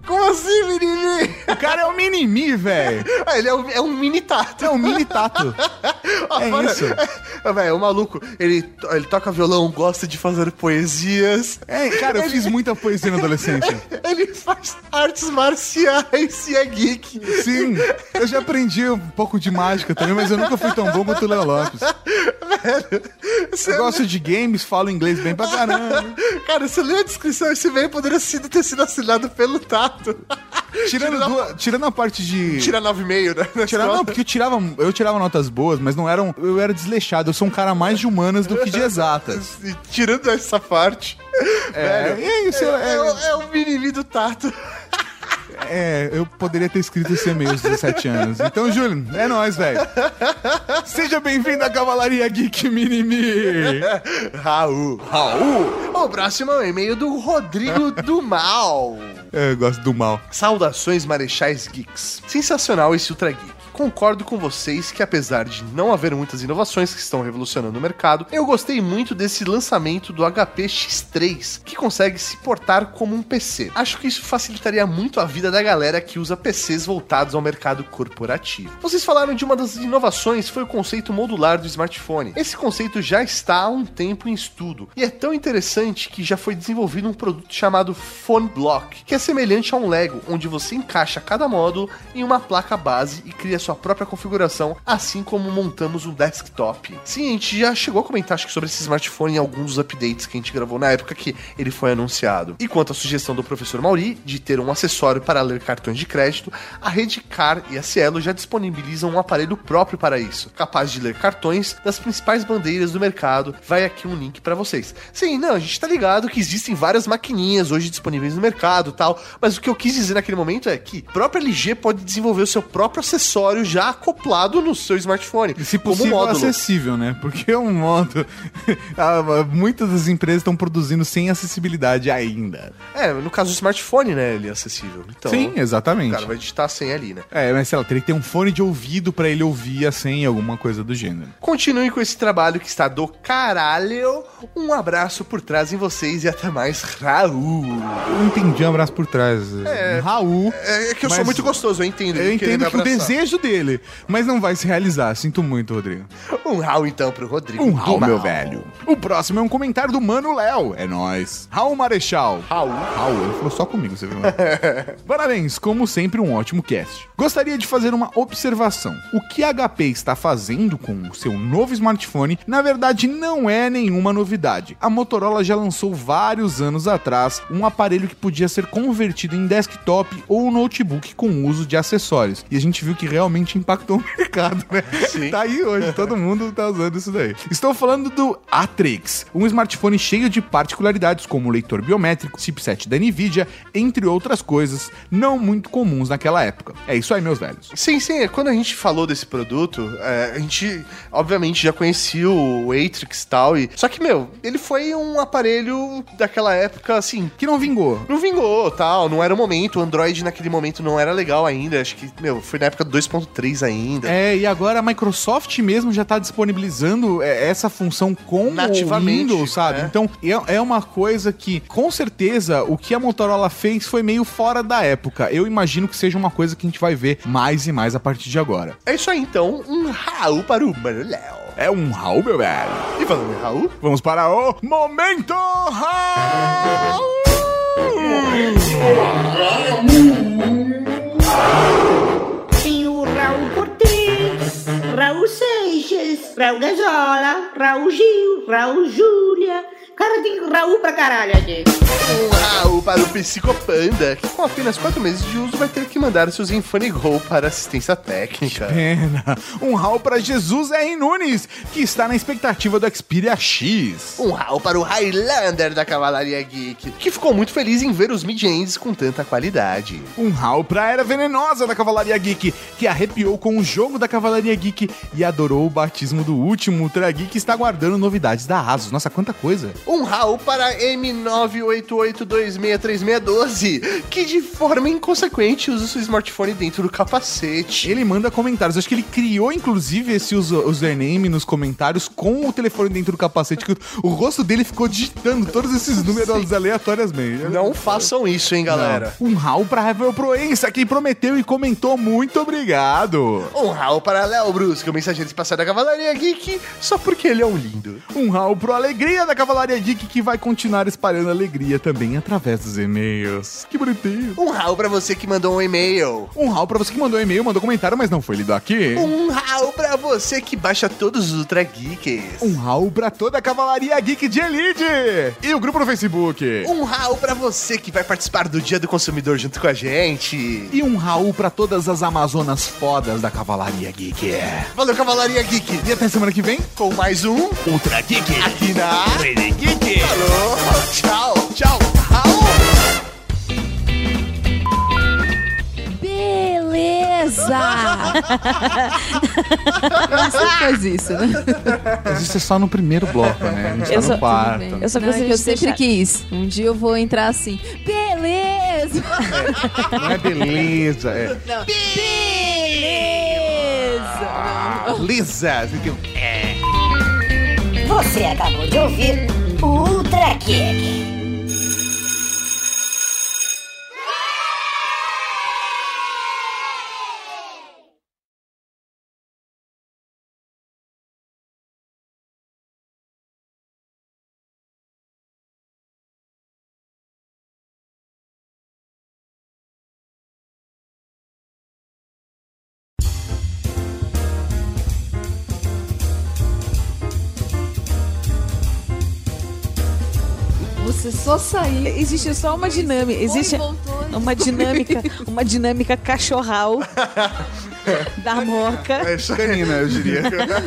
Speaker 4: Como assim, menino?
Speaker 3: O cara é o Minimi, velho.
Speaker 4: Ah, ele é um, é um mini tato.
Speaker 3: É um mini tato. <laughs> É isso.
Speaker 4: É, velho, o maluco, ele, ele toca violão, gosta de fazer poesias.
Speaker 3: É, cara, eu fiz muita poesia na adolescência. <laughs>
Speaker 4: Ele faz artes marciais e é geek.
Speaker 3: Sim, eu já aprendi um pouco de mágica também, mas eu nunca fui tão bom quanto o Léo Lopes. Eu gosto de games, falo inglês bem pra caramba. <laughs>
Speaker 4: Cara, você leu a descrição, esse e-mail poderia ter sido assinado pelo Tato.
Speaker 3: Tirando,
Speaker 4: Tira-
Speaker 3: duas- tirando a parte de.
Speaker 4: Tira 9,5, né? <laughs>
Speaker 3: Tirar, não, porque eu tirava, eu tirava notas boas, mas não eram. Eu era desleixado. Eu sou um cara mais de humanas do que de exatas. <laughs>
Speaker 4: E Tirando essa parte.
Speaker 3: É,
Speaker 4: velho,
Speaker 3: é isso,
Speaker 4: É,
Speaker 3: é-
Speaker 4: o- é o mimimi do Tato. <laughs>
Speaker 3: É, eu poderia ter escrito esse e-mail aos 17 anos. Então, Júlio, é nóis, velho. Seja bem-vindo à Cavalaria Geek Minimi.
Speaker 4: Raul. Raul. O próximo é o e-mail do Rodrigo do Mal.
Speaker 3: Eu gosto do mal.
Speaker 4: Saudações, Marechais Geeks. Sensacional esse Ultra Geek. Concordo com vocês que, apesar de não haver muitas inovações que estão revolucionando o mercado, eu gostei muito desse lançamento do HP X3, que consegue se portar como um PC. Acho que isso facilitaria muito a vida da galera que usa PCs voltados ao mercado corporativo. Vocês falaram de uma das inovações, foi o conceito modular do smartphone. Esse conceito já está há um tempo em estudo e é tão interessante que já foi desenvolvido um produto chamado Phone Block, que é semelhante a um Lego, onde você encaixa cada módulo em uma placa base e cria sua própria configuração, assim como montamos um desktop. Sim, a gente já chegou a comentar acho que sobre esse smartphone em alguns dos updates que a gente gravou na época que ele foi anunciado. E quanto à sugestão do professor Mauri de ter um acessório para ler cartões de crédito, a Redcar e a Cielo já disponibilizam um aparelho próprio para isso, capaz de ler cartões das principais bandeiras do mercado. Vai aqui um link para vocês. Sim, não, a gente tá ligado que existem várias maquininhas hoje disponíveis no mercado, tal, mas o que eu quis dizer naquele momento é que a própria LG pode desenvolver o seu próprio acessório já acoplado no seu smartphone,
Speaker 3: Se possível, acessível, né? Porque é um modo. <laughs> Ah, Muitas das empresas estão produzindo sem acessibilidade ainda.
Speaker 4: É, no caso do smartphone, né, ele é acessível. Então,
Speaker 3: Sim,
Speaker 4: o
Speaker 3: exatamente.
Speaker 4: cara vai digitar sem ali, né?
Speaker 3: É, mas sei lá, teria que ter um fone de ouvido pra ele ouvir a senha, alguma coisa do gênero.
Speaker 4: Continue com esse trabalho que está do caralho. Um abraço por trás em vocês e até mais, Raul.
Speaker 3: Eu entendi um abraço por trás.
Speaker 4: É.
Speaker 3: Raul.
Speaker 4: É que eu sou
Speaker 3: Mas-
Speaker 4: muito gostoso, eu entendo.
Speaker 3: Eu entendo que o desejo dele, mas não vai se realizar. Sinto muito, Rodrigo.
Speaker 4: Um Raul então pro Rodrigo.
Speaker 3: Um
Speaker 4: Mal.
Speaker 3: meu velho. O próximo é um comentário do Mano Léo. É nóis. Raul Marechal.
Speaker 4: Raul.
Speaker 3: Raul, ele falou só comigo, você viu? <laughs> Parabéns, como sempre, um ótimo cast. Gostaria de fazer uma observação. O que a HP está fazendo com o seu novo smartphone, na verdade, não é nenhuma novidade. A Motorola já lançou vários anos atrás um aparelho que podia ser convertido em desktop ou notebook com uso de acessórios. E a gente viu que realmente impactou o <laughs> mercado, né?
Speaker 4: Sim.
Speaker 3: Tá aí hoje, todo mundo tá usando isso daí. Estou falando do Atrix, um smartphone cheio de particularidades como leitor biométrico, chipset da Nvidia, entre outras coisas não muito comuns naquela época. É isso aí, meus velhos.
Speaker 4: Sim, sim. Quando a gente falou desse produto, é, a gente, obviamente, já conhecia o Atrix e tal. E... Só que, meu, ele foi um aparelho daquela época, assim,
Speaker 3: Que não vingou.
Speaker 4: não vingou, tal, não era o momento, o Android naquele momento não era legal ainda, acho que, meu, foi na época do 2.3 ainda.
Speaker 3: É, e agora a Microsoft mesmo já tá disponibilizando é, essa função com
Speaker 4: Nativamente,
Speaker 3: o Windows, sabe?
Speaker 4: é.
Speaker 3: Então é, é uma coisa que, com certeza, o que a Motorola fez foi meio fora da época. Eu imagino que seja uma coisa que a gente vai ver mais e mais a partir de agora.
Speaker 4: É isso aí, então, um Raul para o Mano Léo.
Speaker 3: É um Raul, meu velho.
Speaker 4: E falando em Raul,
Speaker 3: Vamos para o Momento Raul!
Speaker 1: Tem Raul Seixas, Raul Gazola, Raul Gil, Raul Júlia. Cara, tem Raul pra caralho aqui.
Speaker 4: um Raul para o Psicopanda, que com apenas 4 meses de uso vai ter que mandar seu Zenfone Go para assistência técnica.
Speaker 3: Pena. Um Raul para Jesus R. Nunes, que está na expectativa do Xperia X.
Speaker 4: Um Raul para o Highlander da Cavalaria Geek, que ficou muito feliz em ver os mid-ends com tanta qualidade.
Speaker 3: Um Raul pra Era Venenosa da Cavalaria Geek, que arrepiou com o jogo da Cavalaria Geek e adorou o batismo do último Ultra Geek e está guardando novidades da Asus. Nossa, quanta coisa.
Speaker 4: Um Raul para M98826 363612 que de forma inconsequente usa o seu smartphone dentro do capacete.
Speaker 3: Ele manda comentários. Acho que ele criou, inclusive, esse user- username nos comentários com o telefone dentro do capacete. Que o, rosto dele ficou digitando todos esses números aleatoriamente.
Speaker 4: Não façam isso, hein, galera.
Speaker 3: Um Raul pra Ravel Proença, que prometeu e comentou. Muito obrigado.
Speaker 4: Um Raul para Léo Brusco, o mensageiro espacial da Cavalaria Geek, só porque ele é um lindo.
Speaker 3: Um Raul pro Alegria da Cavalaria Geek, que vai continuar espalhando alegria também através dos e-mails. Que bonitinho.
Speaker 4: Um Raul pra você que mandou um e-mail.
Speaker 3: Um Raul pra você que mandou e-mail, mandou comentário, mas não foi lido aqui.
Speaker 4: Um Raul pra você que baixa todos os Ultra Geeks.
Speaker 3: Um Raul pra toda a Cavalaria Geek de Elite. E o grupo no Facebook.
Speaker 4: Um Raul pra você que vai participar do Dia do Consumidor junto com a gente.
Speaker 3: E um Raul pra todas as Amazonas fodas da Cavalaria Geek.
Speaker 4: Valeu, Cavalaria Geek.
Speaker 3: E até semana que vem.
Speaker 4: Com mais um
Speaker 3: Ultra Geek.
Speaker 4: aqui na
Speaker 3: Rede Geek.
Speaker 4: Falou, tchau, tchau, Raul.
Speaker 5: Beleza! <laughs> Você faz isso, né?
Speaker 3: Mas isso é só no primeiro bloco, né? A gente
Speaker 6: Eu
Speaker 3: tá
Speaker 6: só-
Speaker 3: no quarto.
Speaker 6: Eu só
Speaker 5: Não, eu sempre
Speaker 6: deixar-
Speaker 5: quis. Um dia eu vou entrar assim. Beleza!
Speaker 3: Não é beleza, é
Speaker 5: Beleza!
Speaker 3: Lisa. Você
Speaker 1: acabou de ouvir Ultra Kick.
Speaker 5: Só sair.
Speaker 6: Existe só uma dinâmica. Existe
Speaker 5: voltou.
Speaker 6: uma dinâmica, uma dinâmica cachorral <laughs> da moca.
Speaker 3: É canina, eu diria.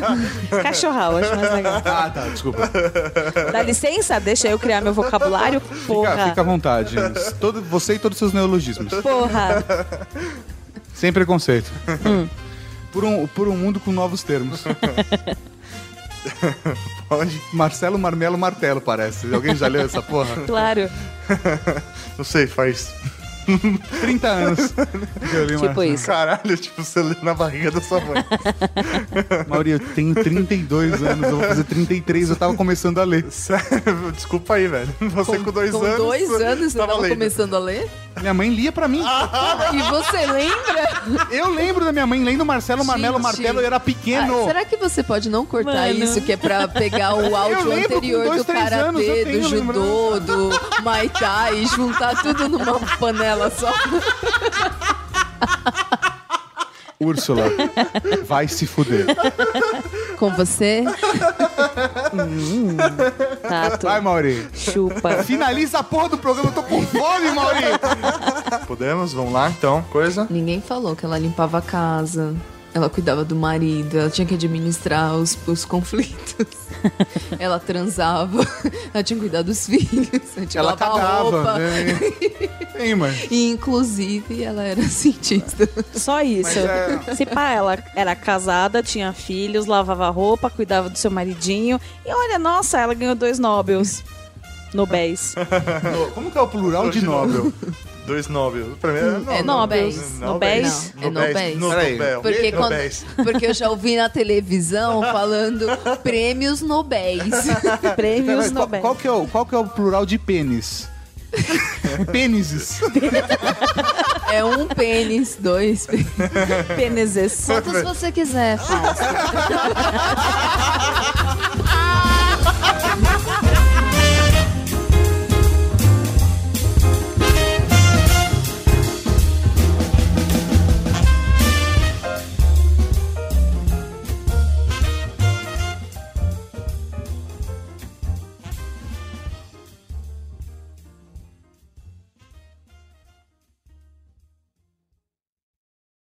Speaker 3: <laughs>
Speaker 6: Cachorral, acho mais legal.
Speaker 3: Ah, tá, desculpa.
Speaker 6: Dá licença? Deixa eu criar meu vocabulário.
Speaker 3: Fica,
Speaker 6: Porra.
Speaker 3: fica à vontade. Todo, você e todos os seus neologismos.
Speaker 6: Porra.
Speaker 3: Sem preconceito. Por, um, por um mundo com novos termos. <laughs> <laughs>
Speaker 4: Onde?
Speaker 3: Marcelo Marmelo Martelo, parece. Alguém já leu essa porra? <laughs>
Speaker 6: Claro. <laughs>
Speaker 4: Não sei, faz
Speaker 3: 30 anos. eu
Speaker 6: Tipo
Speaker 3: Marcelo.
Speaker 6: isso.
Speaker 4: caralho, tipo, você lê na barriga da sua mãe.
Speaker 3: Mauri, eu tenho 32 anos, eu vou fazer 33, eu tava começando a ler.
Speaker 4: Sério, desculpa aí, velho. Você com, dois
Speaker 5: Com
Speaker 4: anos.
Speaker 5: dois anos você
Speaker 4: tava
Speaker 5: tava começando a ler?
Speaker 3: Minha mãe lia pra mim.
Speaker 5: E você lembra?
Speaker 3: Eu lembro da minha mãe lendo Marcelo Marmelo
Speaker 5: Gente.
Speaker 3: Martelo, eu era pequeno.
Speaker 5: Ah, será que você pode não cortar
Speaker 6: Mano.
Speaker 5: isso, que é pra pegar o áudio
Speaker 3: lembro, com
Speaker 5: anterior
Speaker 3: dois,
Speaker 5: do
Speaker 3: três anos, eu
Speaker 5: karatê,
Speaker 3: tenho
Speaker 5: do judô, do Muay Thai e juntar tudo numa panela só?
Speaker 3: Úrsula, vai se fuder.
Speaker 5: Com você?
Speaker 6: Tato.
Speaker 3: Vai, Mauri.
Speaker 6: Chupa.
Speaker 3: Finaliza a porra do programa, eu tô com fome, Mauri. <laughs>
Speaker 4: Podemos? Vamos lá, então. Coisa.
Speaker 5: Ninguém falou que ela limpava a casa, ela cuidava do marido, ela tinha que administrar os, os conflitos. <laughs> ela transava, ela tinha que cuidar dos filhos, ela tinha que
Speaker 3: Ela cagava,
Speaker 5: roupa.
Speaker 3: né? Tem, mano. <laughs>
Speaker 5: E, inclusive, ela era <laughs> cientista.
Speaker 6: Só isso. Se pá, ela era casada, tinha filhos, lavava roupa, cuidava do seu maridinho. E olha, nossa, ela ganhou dois Nobels. Nobéis.
Speaker 3: Como que é o plural de Nobel?
Speaker 4: Dois Nobel. Pra mim é
Speaker 5: É Nobéis.
Speaker 6: Nobéis.
Speaker 5: Não, é Nobéis.
Speaker 4: No-
Speaker 3: Peraí.
Speaker 4: Nobel.
Speaker 5: Porque, quando-
Speaker 4: Nobéis.
Speaker 5: porque eu já ouvi na televisão <laughs> falando prêmios Nobéis. <laughs>
Speaker 6: Prêmios
Speaker 3: qual,
Speaker 6: Nobéis.
Speaker 3: qual que é o, qual que é o plural de pênis? <laughs> Pênises.
Speaker 5: É um pênis, dois pênis.
Speaker 6: Pênises.
Speaker 5: Quantos você quiser.